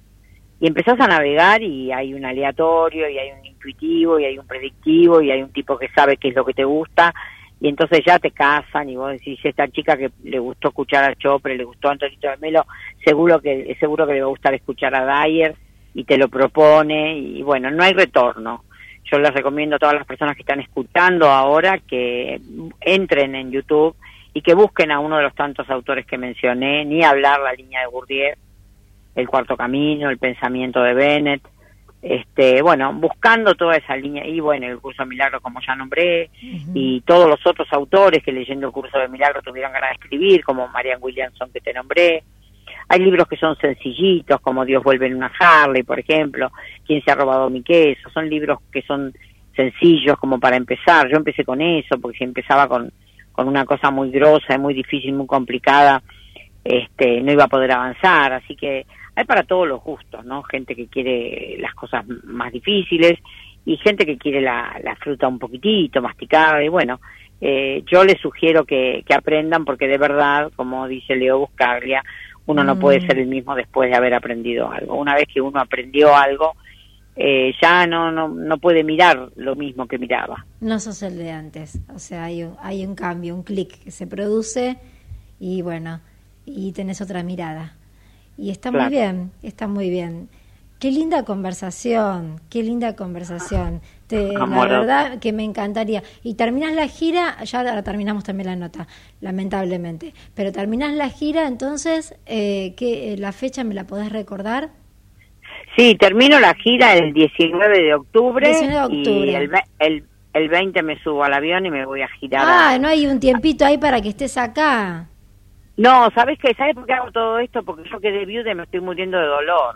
Y empezás a navegar y hay un aleatorio, y hay un intuitivo, y hay un predictivo, y hay un tipo que sabe qué es lo que te gusta, y entonces ya te casan y vos decís, esta chica que le gustó escuchar a Chopre, le gustó a Antonito de Melo, seguro que, seguro que le va a gustar escuchar a Dyer, y te lo propone, y bueno, no hay retorno. Yo les recomiendo a todas las personas que están escuchando ahora que entren en YouTube y que busquen a uno de los tantos autores que mencioné, ni hablar la línea de Bourdieu, el cuarto camino, el pensamiento de Bennett, este, bueno, buscando toda esa línea, y bueno, el curso de milagro como ya nombré, y todos los otros autores que leyendo el curso de milagro tuvieron ganas de escribir, como Marian Williamson que te nombré. Hay libros que son sencillitos, como Dios vuelve en una Harley, por ejemplo, ¿Quién se ha robado mi queso? Son libros que son sencillos como para empezar. Yo empecé con eso, porque si empezaba con, con una cosa muy grosa, muy difícil, muy complicada, este, no iba a poder avanzar. Así que hay para todos los gustos, ¿no? Gente que quiere las cosas más difíciles y gente que quiere la, la fruta un poquitito masticada. Y bueno, eh, yo les sugiero que, que aprendan porque de verdad, como dice Leo Buscaglia, uno no Mm. puede ser el mismo después de haber aprendido algo. Una vez que uno aprendió algo, eh, ya no, no, no puede mirar lo mismo que miraba. No sos el de antes, o sea, hay un, hay un cambio, un clic que se produce y bueno, y tenés otra mirada. Y está muy bien, está muy bien. Qué linda conversación, qué linda conversación. Te, la verdad que me encantaría. Y terminás la gira, ya ahora terminamos también la nota, lamentablemente. Pero terminás la gira, entonces, eh, ¿qué, eh, ¿la fecha me la podés recordar? Sí, termino la gira el 19 de octubre, 19 de octubre. y el, el, el 20 me subo al avión y me voy a girar. Ah, a- no hay un tiempito ahí para que estés acá. No, ¿sabes qué? ¿Sabes por qué hago todo esto? Porque yo quedé viuda y me estoy muriendo de dolor.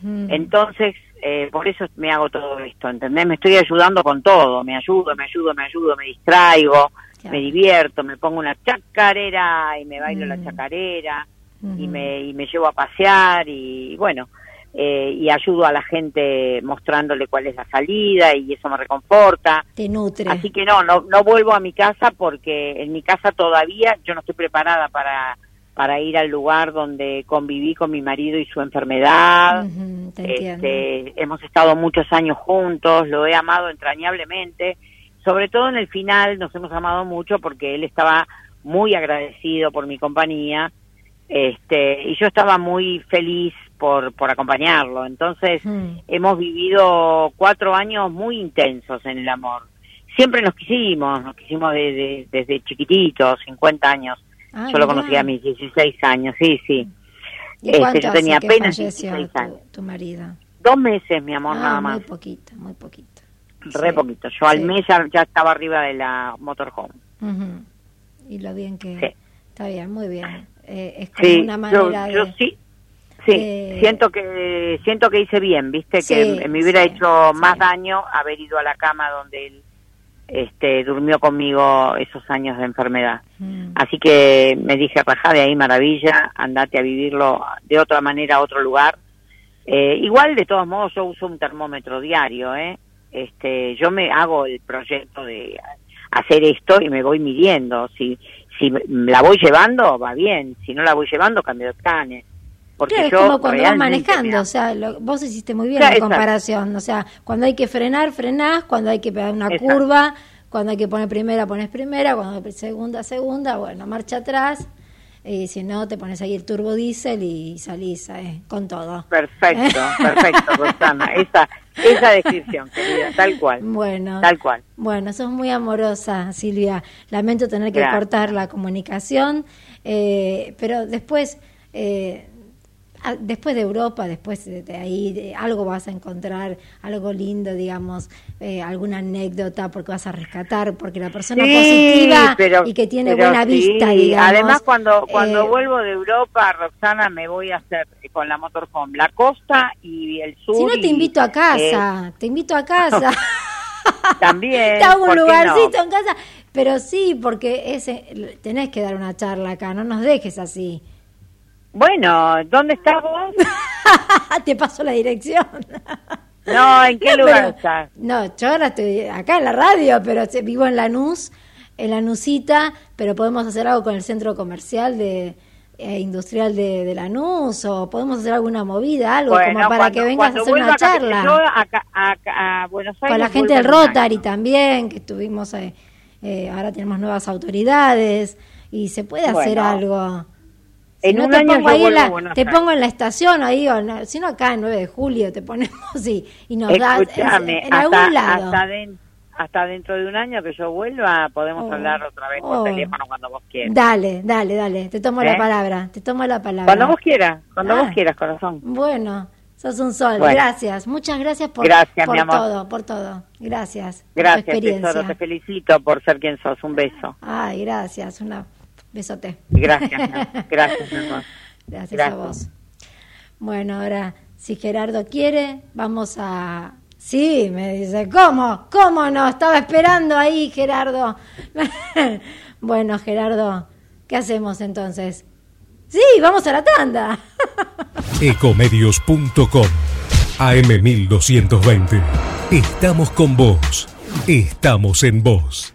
Mm. Entonces, eh, por eso me hago todo esto, ¿entendés? Me estoy ayudando con todo, me ayudo, me ayudo, me ayudo, me distraigo, me divierto, me pongo una chacarera y me bailo la Mm. chacarera y, me, y me llevo a pasear y bueno, eh, y ayudo a la gente mostrándole cuál es la salida y eso me reconforta. Te nutre. Así que no, no, no vuelvo a mi casa porque en mi casa todavía yo no estoy preparada para, para ir al lugar donde conviví con mi marido y su enfermedad. Entiendo. Este, hemos estado muchos años juntos, lo he amado entrañablemente, sobre todo en el final nos hemos amado mucho porque él estaba muy agradecido por mi compañía este, y yo estaba muy feliz por, por acompañarlo. Entonces Mm. hemos vivido cuatro años muy intensos en el amor. Siempre nos quisimos, nos quisimos desde, desde chiquititos, 50 años. Ah, yo lo conocí a mis 16 años, sí, sí. ¿Y este, yo tenía que apenas falleció 16 tu, años. tu marido? Dos meses, mi amor, ah, nada muy más. poquito, muy poquito. Re Sí. poquito. Yo al mes ya, ya estaba arriba de la motorhome. Ujú. Y lo bien que... Sí. Está bien, muy bien. Eh, es como una yo, manera yo de... sí. Sí, Eh, siento que siento que hice bien, ¿viste? Sí, que me hubiera sí, hecho sí. más daño haber ido a la cama donde él este durmió conmigo esos años de enfermedad. Mm. Así que me dije, rajá de ahí, maravilla, andate a vivirlo de otra manera a otro lugar. Eh, igual, de todos modos, yo uso un termómetro diario, ¿eh? Este, yo me hago el proyecto de hacer esto y me voy midiendo. Si, si la voy llevando, va bien. Si no la voy llevando, cambio de planes. Porque Claro, es como cuando vas manejando, o sea, lo- vos hiciste muy bien Claro, la exacto. comparación, o sea, cuando hay que frenar, frenás, cuando hay que pegar una Exacto. curva, cuando hay que poner primera, pones primera, cuando hay segunda, segunda, bueno, marcha atrás, y si no, te pones ahí el turbo diésel y salís eh, con todo. Perfecto, perfecto, Rosana. Esa, esa descripción, querida, tal cual. Bueno, tal cual. Bueno, sos muy amorosa, Silvia. Lamento tener que cortar la comunicación, eh, pero después... Eh, después de Europa, después de, ahí, algo vas a encontrar, algo lindo, digamos, eh, alguna anécdota, porque vas a rescatar, porque la persona positiva y que tiene buena vista, digamos. Además, cuando, cuando eh, vuelvo de Europa, Roxana, me voy a hacer con la motorhome la costa y el sur. Si no, te invito a casa, te invito a casa. También. Te hago un lugarcito en casa. Pero sí, porque ese, tenés que dar una charla acá, no nos dejes así. Bueno, ¿dónde estás vos? Te paso la dirección. no, ¿en qué lugar estás? No, yo ahora estoy acá en la radio, pero vivo en Lanús, en Lanúsita, pero podemos hacer algo con el centro comercial de eh, industrial de, de, Lanús o podemos hacer alguna movida, algo como para que vengas a hacer una charla. con la gente del Rotary también, que estuvimos, eh, eh, ahora tenemos nuevas autoridades y se puede hacer algo en un año pongo ahí la, te pongo en la estación ahí, o si no acá en 9 de julio te ponemos y, y nos das en, algún lado. Hasta, dentro de un año que yo vuelva podemos oh, hablar otra vez por oh. teléfono cuando vos quieras. Dale, dale, dale, te tomo la ¿Eh? palabra, te tomo la palabra. Cuando vos quieras, cuando vos ah. quieras, corazón. Bueno, sos un sol, gracias, muchas gracias por, por todo, por todo, gracias. Gracias, tesoro, te felicito por ser quien sos, un beso. Ay, gracias, una Besote. Gracias, gracias, mi amor. Gracias, a vos. Bueno, ahora, si Gerardo quiere, vamos a... Sí, me dice, ¿cómo? ¿Cómo no? Estaba esperando ahí, Gerardo. bueno, Gerardo, ¿qué hacemos entonces? Sí, vamos a la tanda. Ecomedios.com AM1220. Estamos con vos. Estamos en vos.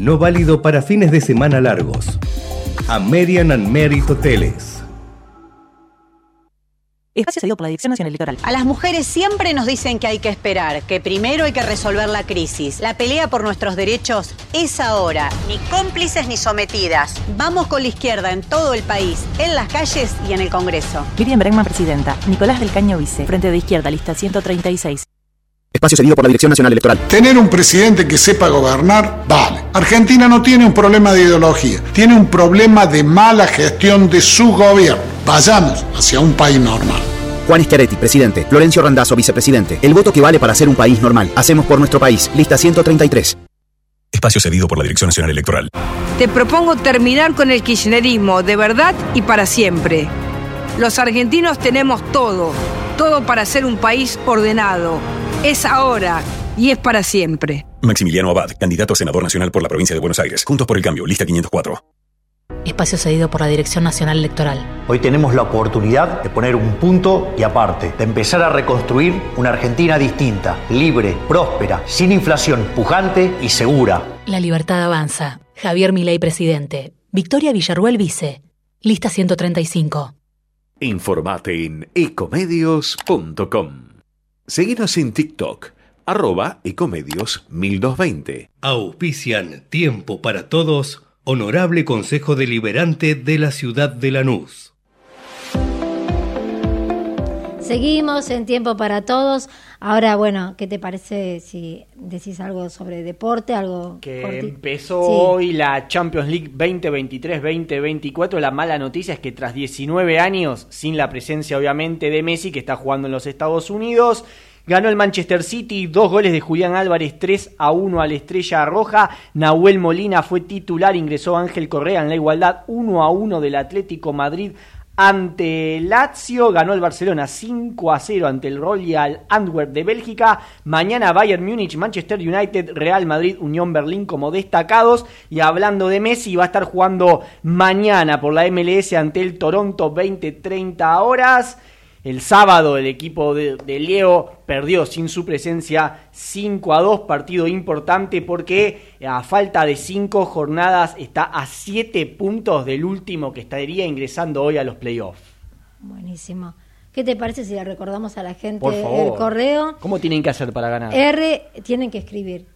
No válido para fines de semana largos. American and Merit Hoteles. Espacio cedido por la Dirección Nacional Electoral. A las mujeres siempre nos dicen que hay que esperar, que primero hay que resolver la crisis. La pelea por nuestros derechos es ahora. Ni cómplices ni sometidas. Vamos con la izquierda en todo el país, en las calles y en el Congreso. Miriam Bregman, presidenta. Nicolás del Caño, vice. Frente de Izquierda, lista 136. Espacio cedido por la Dirección Nacional Electoral. Tener un presidente que sepa gobernar, vale. Argentina no tiene un problema de ideología, tiene un problema de mala gestión de su gobierno. Vayamos hacia un país normal. Juan Schiaretti, presidente. Florencio Randazzo, vicepresidente. El voto que vale para ser un país normal. Hacemos por nuestro país. Lista 133. Espacio cedido por la Dirección Nacional Electoral. Te propongo terminar con el kirchnerismo de verdad y para siempre. Los argentinos tenemos todo, todo para ser un país ordenado es ahora y es para siempre. Maximiliano Abad, candidato a senador nacional por la provincia de Buenos Aires. Juntos por el cambio, lista 504. Espacio cedido por la Dirección Nacional Electoral. Hoy tenemos la oportunidad de poner un punto y aparte, de empezar a reconstruir una Argentina distinta, libre, próspera, sin inflación, pujante y segura. La libertad avanza. Javier Milei, presidente. Victoria Villarruel, vice. Lista 135. Informate en ecomedios.com. Seguinos en TikTok, arroba ecomedios 1220. Auspician Tiempo para Todos, Honorable Consejo Deliberante de la Ciudad de Lanús. Seguimos en Tiempo para Todos. Ahora, bueno, ¿qué te parece si decís algo sobre deporte? algo Que empezó hoy la Champions League 2023-2024. La mala noticia es que tras 19 años, sin la presencia obviamente de Messi, que está jugando en los Estados Unidos, Ganó el Manchester City, dos goles de Julián Álvarez, 3 a 1 a la Estrella Roja. Nahuel Molina fue titular, ingresó Ángel Correa en la igualdad 1 a 1 del Atlético Madrid ante Lazio, ganó el Barcelona 5 a 0 ante el Royal Antwerp de Bélgica. Mañana Bayern Múnich, Manchester United, Real Madrid, Unión Berlín como destacados. Y hablando de Messi, va a estar jugando mañana por la MLS ante el Toronto 20-30 horas. El sábado el equipo de, Leo perdió sin su presencia 5 a 2, partido importante porque a falta de 5 jornadas está a 7 puntos del último que estaría ingresando hoy a los playoffs. Buenísimo. ¿Qué te parece si le recordamos a la gente el correo? ¿Cómo tienen que hacer para ganar? R, tienen que escribir.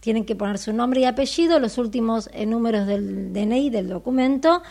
Tienen que poner su nombre y apellido, los últimos eh, números del DNI, del documento,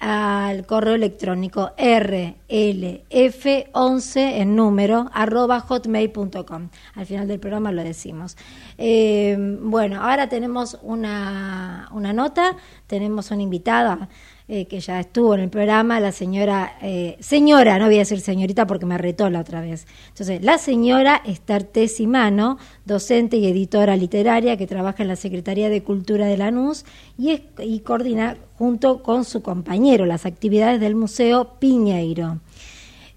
al correo electrónico rlf11 en número arroba hotmail.com. Al final del programa lo decimos. Eh, bueno, ahora tenemos una, una nota, tenemos una invitada eh, que ya estuvo en el programa, la señora, eh, señora, no voy a decir señorita porque me retó la otra vez. Entonces, la señora Esther Tessimano, docente y editora literaria que trabaja en la Secretaría de Cultura de Lanús y, es, y coordina junto con su compañero las actividades del Museo Piñeiro.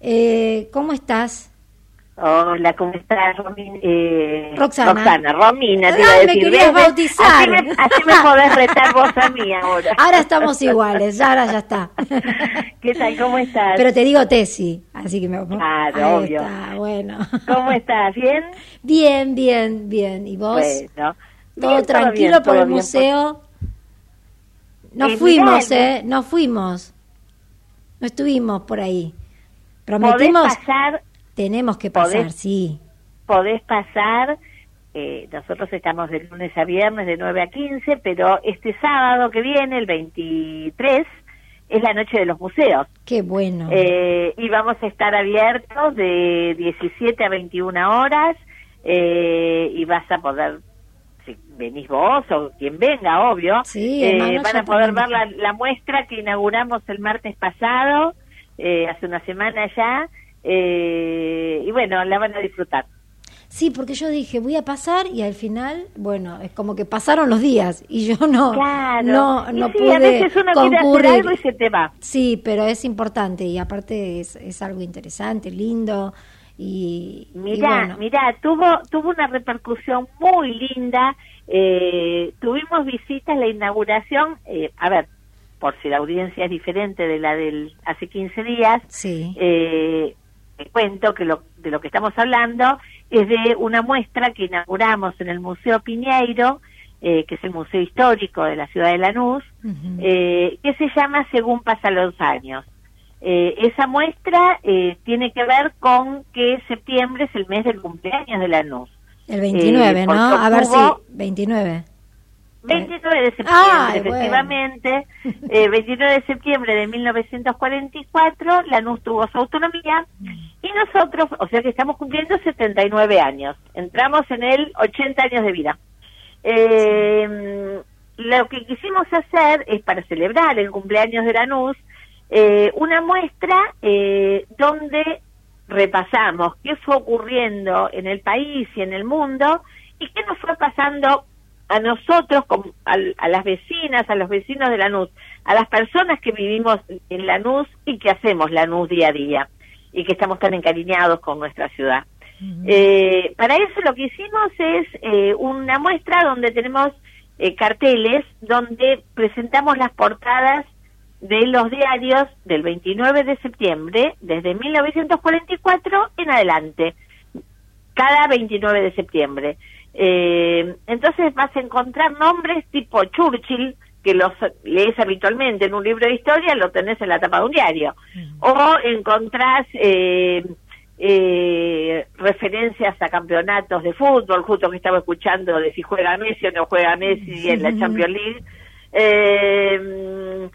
Eh, ¿Cómo estás? Hola, ¿cómo estás, Romina? Eh, Roxana. Roxana, Romina, te iba a decir. me querías bautizar. Así me, podés retar vos a mí ahora. Ahora estamos iguales, ya, ahora ya está. ¿Qué tal, cómo estás? Pero te digo Tesi, así que me... Claro, obvio. Está, bueno. ¿Cómo estás? ¿Bien? Bien, bien, bien. ¿Y vos? Bueno. ¿Todo tranquilo por el museo? No eh, fuimos, ¿eh? No fuimos. No estuvimos por ahí. Prometimos... pasar tenemos que pasar, sí. Podés pasar, eh, nosotros estamos de lunes a viernes de 9 a 15, pero este sábado que viene, el 23, es la noche de los museos. Qué bueno. Eh, y vamos a estar abiertos de 17 a 21 horas eh, y vas a poder, si venís vos o quien venga, obvio, sí, eh, van a poder ver la, la, muestra que inauguramos el martes pasado, eh, hace una semana ya, eh, y bueno, la van a disfrutar. Sí, porque yo dije, voy a pasar y al final, bueno, es como que pasaron los días y yo no no no pude concurrir. y se te va. Sí, pero es importante y aparte es, es algo interesante, lindo y mira, mira, tuvo tuvo una repercusión muy linda. Eh, tuvimos visitas la inauguración, eh, a ver, por si la audiencia es diferente de la del hace 15 días. Sí. Eh, cuento que lo, de lo que estamos hablando es de una muestra que inauguramos en el Museo Piñeiro, eh, que es el museo histórico de la ciudad de Lanús, eh, que se llama Según pasan los años. Eh, esa muestra tiene que ver con que septiembre es el mes del cumpleaños de Lanús. El 29, ¿no? A ver si, 29. 29 de septiembre, efectivamente, 29 de septiembre de 1944, Lanús tuvo su autonomía y nosotros, o sea que estamos cumpliendo 79 años, entramos en el 80 años de vida. Eh, lo que quisimos hacer es para celebrar el cumpleaños de Lanús, eh, una muestra eh, donde repasamos qué fue ocurriendo en el país y en el mundo y qué nos fue pasando a nosotros, a, las vecinas, a los vecinos de Lanús, a las personas que vivimos en Lanús y que hacemos Lanús día a día y que estamos tan encariñados con nuestra ciudad. Eh, para eso lo que hicimos es eh, una muestra donde tenemos eh, carteles donde presentamos las portadas de los diarios del 29 de septiembre desde 1944 en adelante, cada 29 de septiembre. Eh, entonces vas a encontrar nombres tipo Churchill, que los lees habitualmente en un libro de historia, lo tenés en la tapa de un diario. O encontrás eh, eh, referencias a campeonatos de fútbol, justo que estaba escuchando de si juega Messi o no juega Messi en la Champions League. Eh,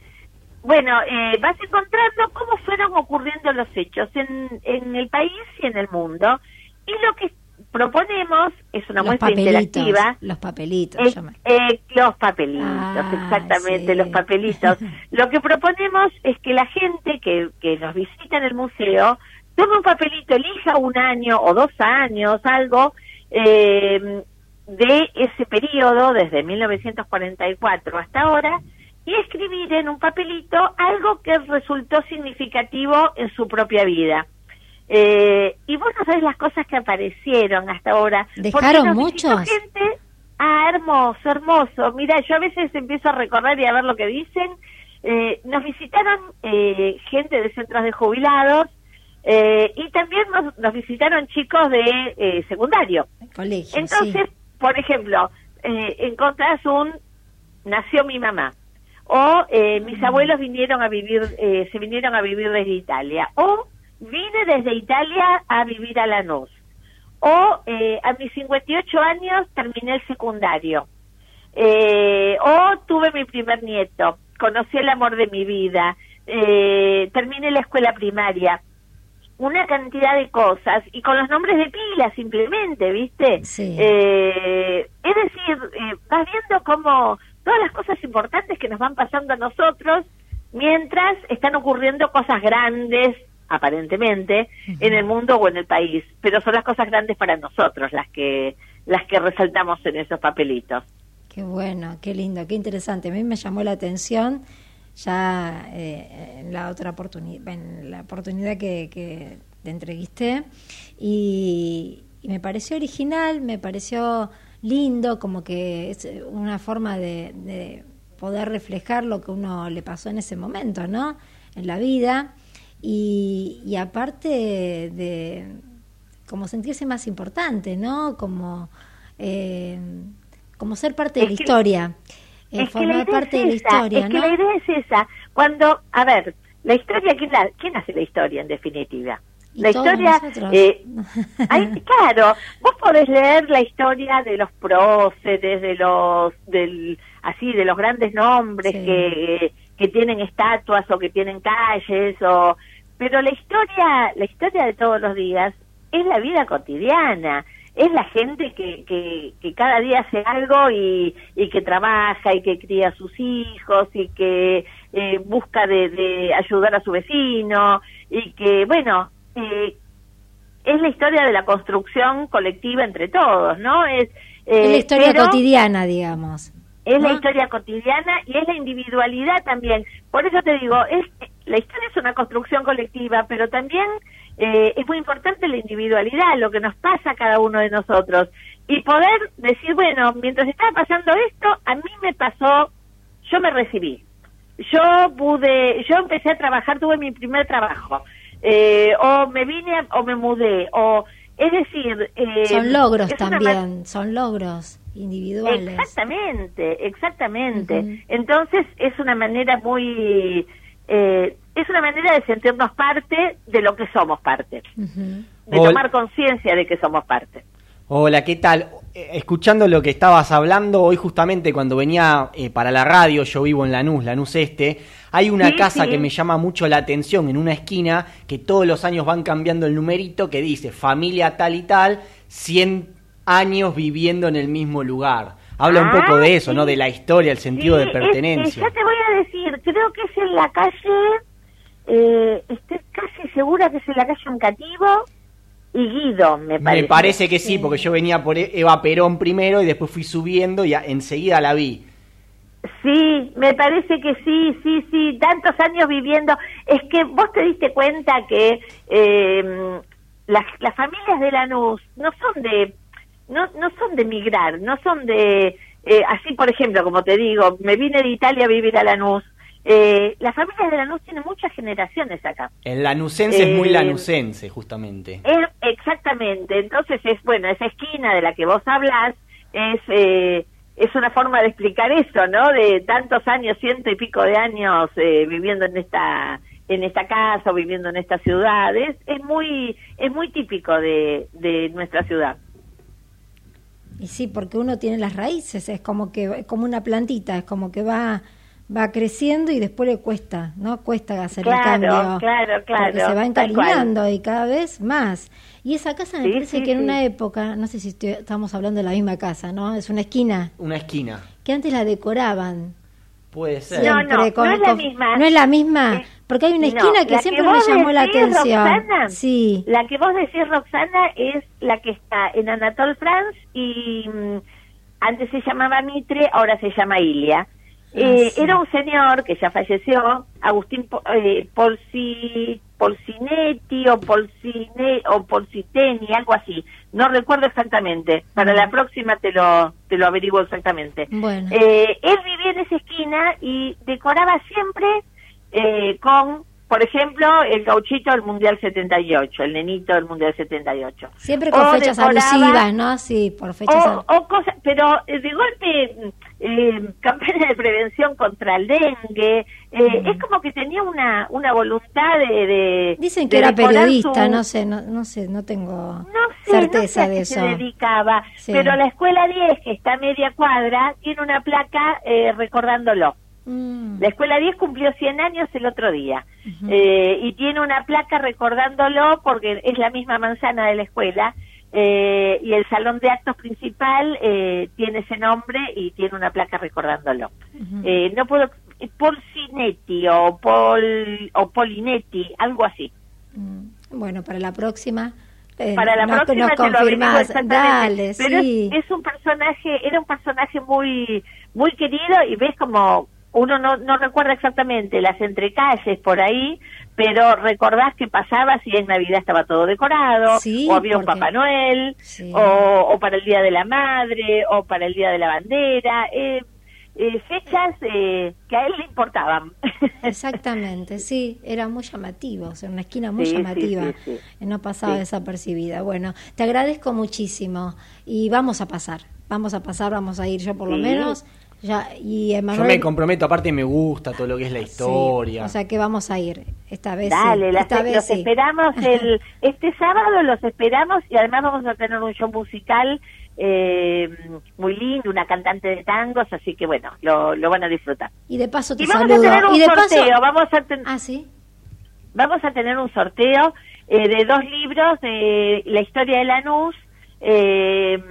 bueno, eh, vas encontrando cómo fueron ocurriendo los hechos en, en el país y en el mundo. Y lo que proponemos es una muestra interactiva. Los papelitos. Eh, los papelitos, ah, exactamente, los papelitos. Lo que proponemos es que la gente que, que nos visita en el museo tome un papelito, elija un año o dos años, algo eh, de ese periodo, desde 1944 hasta ahora, y escribir en un papelito algo que resultó significativo en su propia vida. Eh, y vos no sabés las cosas que aparecieron hasta ahora. ¿Dejaron muchos? Gente, ah, hermoso, hermoso. Mira, yo a veces empiezo a recorrer y a ver lo que dicen. Eh, nos visitaron eh, gente de centros de jubilados eh, y también nos, visitaron chicos de eh, secundario. Colegio, Entonces, por ejemplo, eh, encontrás un nació mi mamá o eh, mis mm. abuelos vinieron a vivir eh, se vinieron a vivir desde Italia o vine desde Italia a vivir a Lanús. O eh, a mis 58 años terminé el secundario. Eh, o tuve mi primer nieto. Conocí el amor de mi vida. Eh, terminé la escuela primaria. Una cantidad de cosas. Y con los nombres de pila simplemente, ¿viste? Sí. Eh, es decir, eh, vas viendo cómo todas las cosas importantes que nos van pasando a nosotros mientras están ocurriendo cosas grandes, aparentemente, en el mundo o en el país, pero son las cosas grandes para nosotros las que las que resaltamos en esos papelitos. Qué bueno, qué lindo, qué interesante. A mí me llamó la atención ya eh, en la otra oportunidad, en la oportunidad que, que te entrevisté y, me pareció original, me pareció lindo, como que es una forma de, poder reflejar lo que uno le pasó en ese momento, ¿no? En la vida y, aparte de como sentirse más importante, ¿no? Como eh, como ser parte de la historia es que la parte de la historia, es que la idea es esa. Cuando, a ver, la historia, ¿quién, la, quién hace la historia en definitiva? La historia, eh, claro, vos podés leer la historia de los próceres, de los, del, así, de los grandes nombres que, que tienen estatuas o que tienen calles, o, pero la historia, la historia de todos los días es la vida cotidiana es la gente que, que, cada día hace algo y, y, que trabaja y que cría a sus hijos y que eh, busca de, ayudar a su vecino y que, bueno, eh, es la historia de la construcción colectiva entre todos, ¿no? Es, eh, la historia cotidiana, digamos. Es la historia cotidiana y es la individualidad también. Por eso te digo, es la historia es una construcción colectiva, pero también eh, es muy importante la individualidad, lo que nos pasa a cada uno de nosotros. Y poder decir, bueno, mientras estaba pasando esto, a mí me pasó, yo me recibí. Yo pude, yo empecé a trabajar, tuve mi primer trabajo. Eh, o me vine o me mudé. o Es decir... Eh, son logros también, son logros individuales. Exactamente, exactamente. Entonces es una manera muy... Eh, es una manera de sentirnos parte de lo que somos parte, de tomar conciencia de que somos parte. Hola, ¿qué tal? Eh, escuchando lo que estabas hablando, hoy justamente cuando venía eh, para la radio, yo vivo en Lanús, Lanús Este, hay una casa que me llama mucho la atención en una esquina que todos los años van cambiando el numerito que dice familia tal y tal, 100 años viviendo en el mismo lugar. Habla un poco de eso, ¿no? De la historia, el sentido de pertenencia. ya te voy a decir, creo que es en la calle eh, estoy casi segura que es en la calle Uncativo y Guido, me parece. Me parece que sí, porque yo venía por Eva Perón primero y después fui subiendo y enseguida la vi. Sí, me parece que sí, sí, sí, tantos años viviendo. Es que vos te diste cuenta que eh, las, las familias de Lanús no son de, no, no son de migrar, no son de, eh, así por ejemplo, como te digo, me vine de Italia a vivir a Lanús eh, las familias de Lanús tienen muchas generaciones acá. El lanucense es muy eh, lanucense, justamente. exactamente. Entonces es, bueno, esa esquina de la que vos hablas es, eh, es una forma de explicar eso, ¿no? De tantos años, ciento y pico de años eh, viviendo en esta en esta casa o viviendo en esta ciudad. Es, es, muy, es muy típico de, de nuestra ciudad. Y sí, porque uno tiene las raíces, es como que es como una plantita, es como que va va creciendo y después le cuesta, ¿no? Cuesta hacer el cambio. Claro, claro, Porque se va encariñando y cada vez más. Y esa casa me parece que en una época, no sé si estamos hablando de la misma casa, ¿no? Es una esquina. Una esquina. Que antes la decoraban. Puede ser. no, no, no es la misma. No es la misma, eh, porque hay una esquina que siempre me llamó la atención. Roxana, sí. La que vos decís, Roxana, es la que está en Anatole France y mm, antes se llamaba Mitre, ahora se llama Ilia Eh, era un señor que ya falleció, Agustín eh, Polsi, Polcinetti o, Polcine, o Polciteni, algo así. No recuerdo exactamente. Para la próxima te lo, te lo averiguo exactamente. Eh, él vivía en esa esquina y decoraba siempre eh, con por ejemplo, el gauchito del Mundial 78, el nenito del Mundial 78. Siempre con fechas alusivas, ¿no? Sí, por fechas o, cosas, pero eh, de golpe, eh, campaña de prevención contra el dengue, eh, mm. es como que tenía una, una voluntad de... Dicen que era periodista, no sé, no, no sé, no tengo certeza de eso. se dedicaba, pero la Escuela 10, que está a media cuadra, tiene una placa eh, recordándolo. Mm. La escuela 10 cumplió 100 años el otro día eh, y tiene una placa recordándolo porque es la misma manzana de la escuela eh, y el salón de actos principal eh, tiene ese nombre y tiene una placa recordándolo. no puedo, Polcinetti o, Pol, o Polinetti, algo así. Mm. Bueno, para la próxima para la próxima te lo exactamente. Pero es, es, un personaje, era un personaje muy muy querido y ves como uno no, no recuerda exactamente las entrecalles por ahí, pero recordás que pasaba si en Navidad estaba todo decorado, o había un Papá Noel, o, para el Día de la Madre, o para el Día de la Bandera. Eh, eh, fechas eh, que a él le importaban. Exactamente, sí, era muy llamativo, o sea, una esquina muy llamativa, no pasaba desapercibida. Bueno, te agradezco muchísimo y vamos a pasar, vamos a pasar, vamos a ir yo por lo menos ya, y Yo me comprometo, aparte me gusta todo lo que es la historia. o sea que vamos a ir esta vez. Dale, esta vez los esperamos el, este sábado, los esperamos y además vamos a tener un show musical eh, muy lindo, una cantante de tangos, así que bueno, lo, lo van a disfrutar. Y de paso te y vamos a tener un sorteo, vamos a ah, ¿sí? Vamos a tener un sorteo eh, de dos libros de la historia de Lanús, eh,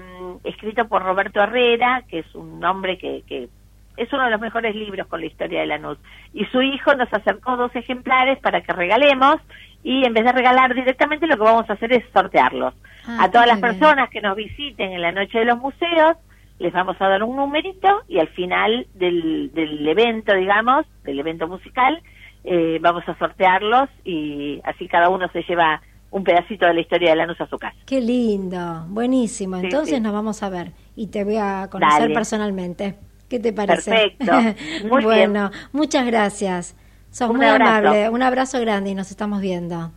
escrito por Roberto Herrera, que es un hombre que, que es uno de los mejores libros con la historia de Lanús. Y su hijo nos acercó dos ejemplares para que regalemos y en vez de regalar directamente lo que vamos a hacer es sortearlos. Ah, a todas las personas que nos visiten en la noche de los museos les vamos a dar un numerito y al final del, del evento, digamos, del evento musical, eh, vamos a sortearlos y así cada uno se lleva un pedacito de la historia de Lanús a su casa. Qué lindo, buenísimo. Entonces nos vamos a ver y te voy a conocer personalmente. ¿Qué te parece? Perfecto. Muy bueno, muchas gracias. Sos muy amable. Un abrazo grande y nos estamos viendo.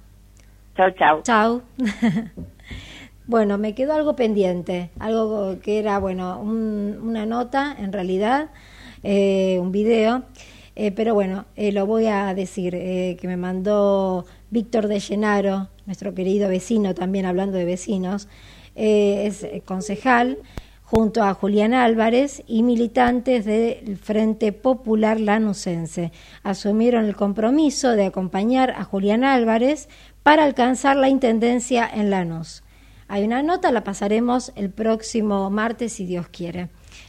Chau, chau. Chau. bueno, me quedó algo pendiente, algo que era, bueno, una nota en realidad, eh, un video, eh, pero bueno, eh, lo voy a decir, que me mandó Víctor de Llenaro, nuestro querido vecino, también hablando de vecinos, eh, es concejal junto a Julián Álvarez y militantes del Frente Popular Lanusense. Asumieron el compromiso de acompañar a Julián Álvarez para alcanzar la intendencia en Lanús. Hay una nota, la pasaremos el próximo martes si Dios quiere.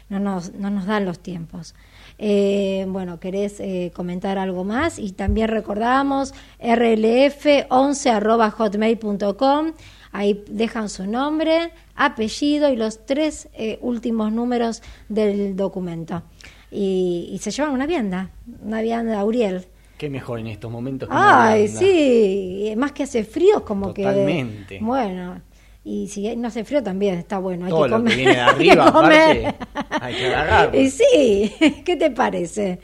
No nos dan los tiempos. Eh, bueno, ¿querés eh, comentar algo más? Y también recordamos rlf11.hotmail.com. Ahí dejan su nombre, apellido y los tres eh, últimos números del documento. Y, se llevan una vianda, una vianda Auriel. Qué mejor en estos momentos. Ay, sí, más que hace frío, como que. Totalmente. Bueno, y si no hace frío también está bueno. Hay que comer. Lo que viene de arriba, aparte, hay que agarrarlo. Y sí, ¿qué te parece?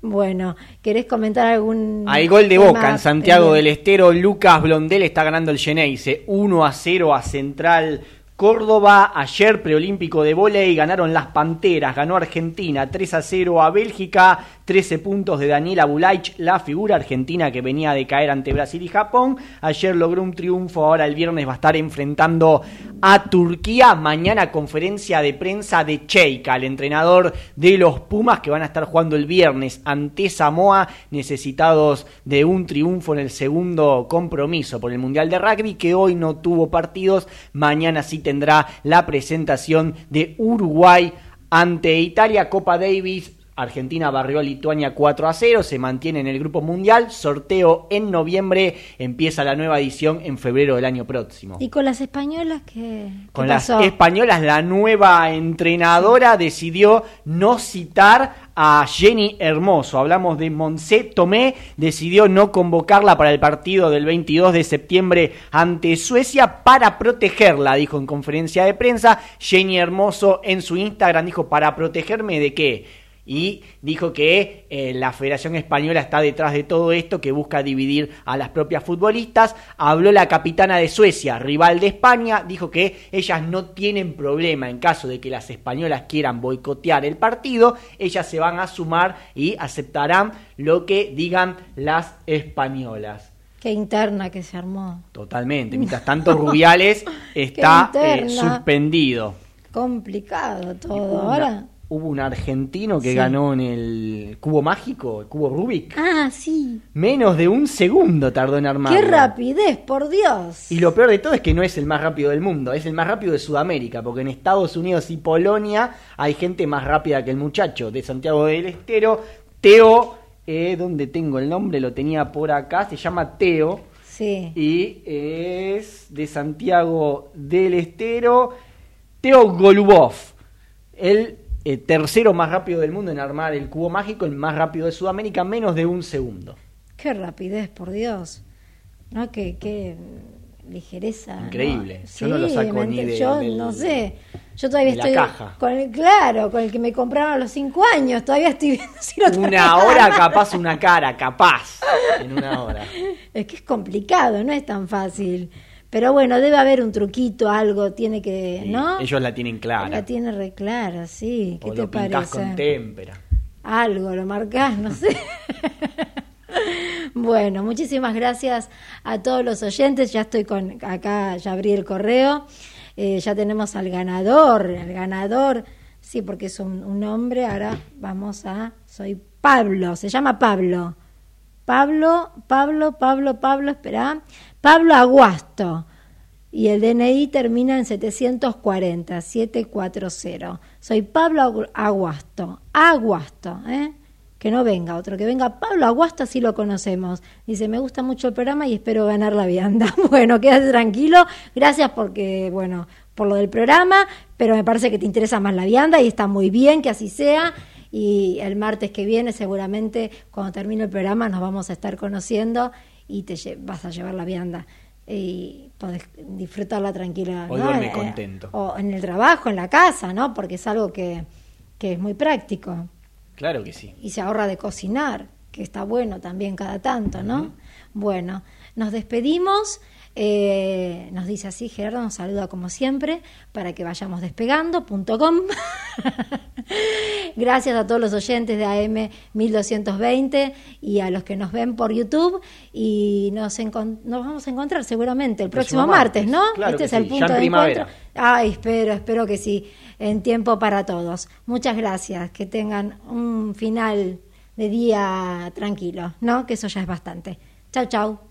Bueno, ¿querés comentar algún. Hay gol de Boca en Santiago del Estero. Lucas Blondel está ganando el Geneise 1 a 0 a Central Córdoba, ayer preolímpico de volei, ganaron las Panteras, ganó Argentina 3 a 0 a Bélgica, 13 puntos de Daniela Bulaich, la figura argentina que venía de caer ante Brasil y Japón. Ayer logró un triunfo, ahora el viernes va a estar enfrentando a Turquía. Mañana conferencia de prensa de Cheika, el entrenador de los Pumas que van a estar jugando el viernes ante Samoa, necesitados de un triunfo en el segundo compromiso por el Mundial de Rugby, que hoy no tuvo partidos. Mañana sí tendrá la presentación de Uruguay ante Italia, Copa Davis, Argentina barrió a Lituania 4 a 0, se mantiene en el grupo mundial, sorteo en noviembre, empieza la nueva edición en febrero del año próximo. ¿Y con las españolas qué? Con las españolas la nueva entrenadora decidió no citar a Jenny Hermoso. Hablamos de Monse Tomé, decidió no convocarla para el partido del 22 de septiembre ante Suecia para protegerla, dijo en conferencia de prensa. Jenny Hermoso en su Instagram dijo, ¿para protegerme de qué? Y dijo que eh, la Federación Española está detrás de todo esto, que busca dividir a las propias futbolistas. Habló la capitana de Suecia, rival de España, dijo que ellas no tienen problema en caso de que las españolas quieran boicotear el partido, ellas se van a sumar y aceptarán lo que digan las españolas. Qué interna que se armó. Totalmente. Mientras tanto, Rubiales está eh, suspendido. Complicado todo. Ahora hubo un argentino que ganó en el cubo mágico, el cubo Rubik. Ah, sí. Menos de un segundo tardó en armarlo. ¡Qué rapidez, por Dios! Y lo peor de todo es que no es el más rápido del mundo, es el más rápido de Sudamérica, porque en Estados Unidos y Polonia hay gente más rápida que el muchacho de Santiago del Estero. Teo, eh, donde tengo el nombre, lo tenía por acá, se llama Teo. Sí. Y es de Santiago del Estero, Teo Golubov. Él eh, tercero más rápido del mundo en armar el cubo mágico, el más rápido de Sudamérica, menos de un segundo. Qué rapidez, por Dios. ¿No? Qué, qué ligereza. Increíble. Yo no lo saco ni de. Yo no sé. Yo todavía estoy. Con el, claro, con el que me compraron a los cinco años. Todavía estoy viendo si lo Una hora, capaz, una cara, capaz. En una hora. Es que es complicado, no es tan fácil. Pero bueno, debe haber un truquito, algo, tiene que, ¿no? Ellos la tienen clara. La tiene re clara, sí. ¿Qué te lo parece? con témpera. Algo, lo marcás, no sé. bueno, muchísimas gracias a todos los oyentes. Ya estoy con acá, ya abrí el correo. Eh, ya tenemos al ganador, el ganador, sí, porque es un, un hombre. Ahora vamos a, soy Pablo, se llama Pablo. Pablo, Pablo, Pablo, Pablo, espera. Pablo Aguasto. Y el DNI termina en 740, 740. Soy Pablo Aguasto. Aguasto, ¿eh? Que no venga otro, que venga Pablo Aguasto, así lo conocemos. Dice, me gusta mucho el programa y espero ganar la vianda. Bueno, quédate tranquilo. Gracias porque, bueno, por lo del programa, pero me parece que te interesa más la vianda y está muy bien que así sea y el martes que viene seguramente cuando termine el programa nos vamos a estar conociendo y te vas a llevar la vianda y podés disfrutarla tranquila. O duerme eh, contento. O en el trabajo, en la casa, ¿no? Porque es algo que, que es muy práctico. Claro que sí. Y se ahorra de cocinar, que está bueno también cada tanto, ¿no? Bueno, nos despedimos. Eh, nos dice así, Gerardo nos saluda como siempre para que vayamos despegando.com. Gracias a todos los oyentes de AM 1220 y a los que nos ven por YouTube. Y nos, nos vamos a encontrar seguramente el próximo, martes, ¿no? este es el punto de encuentro. Ay, espero, espero que sí, en tiempo para todos. Muchas gracias, que tengan un final de día tranquilo, ¿no? Que eso ya es bastante. Chau, chau.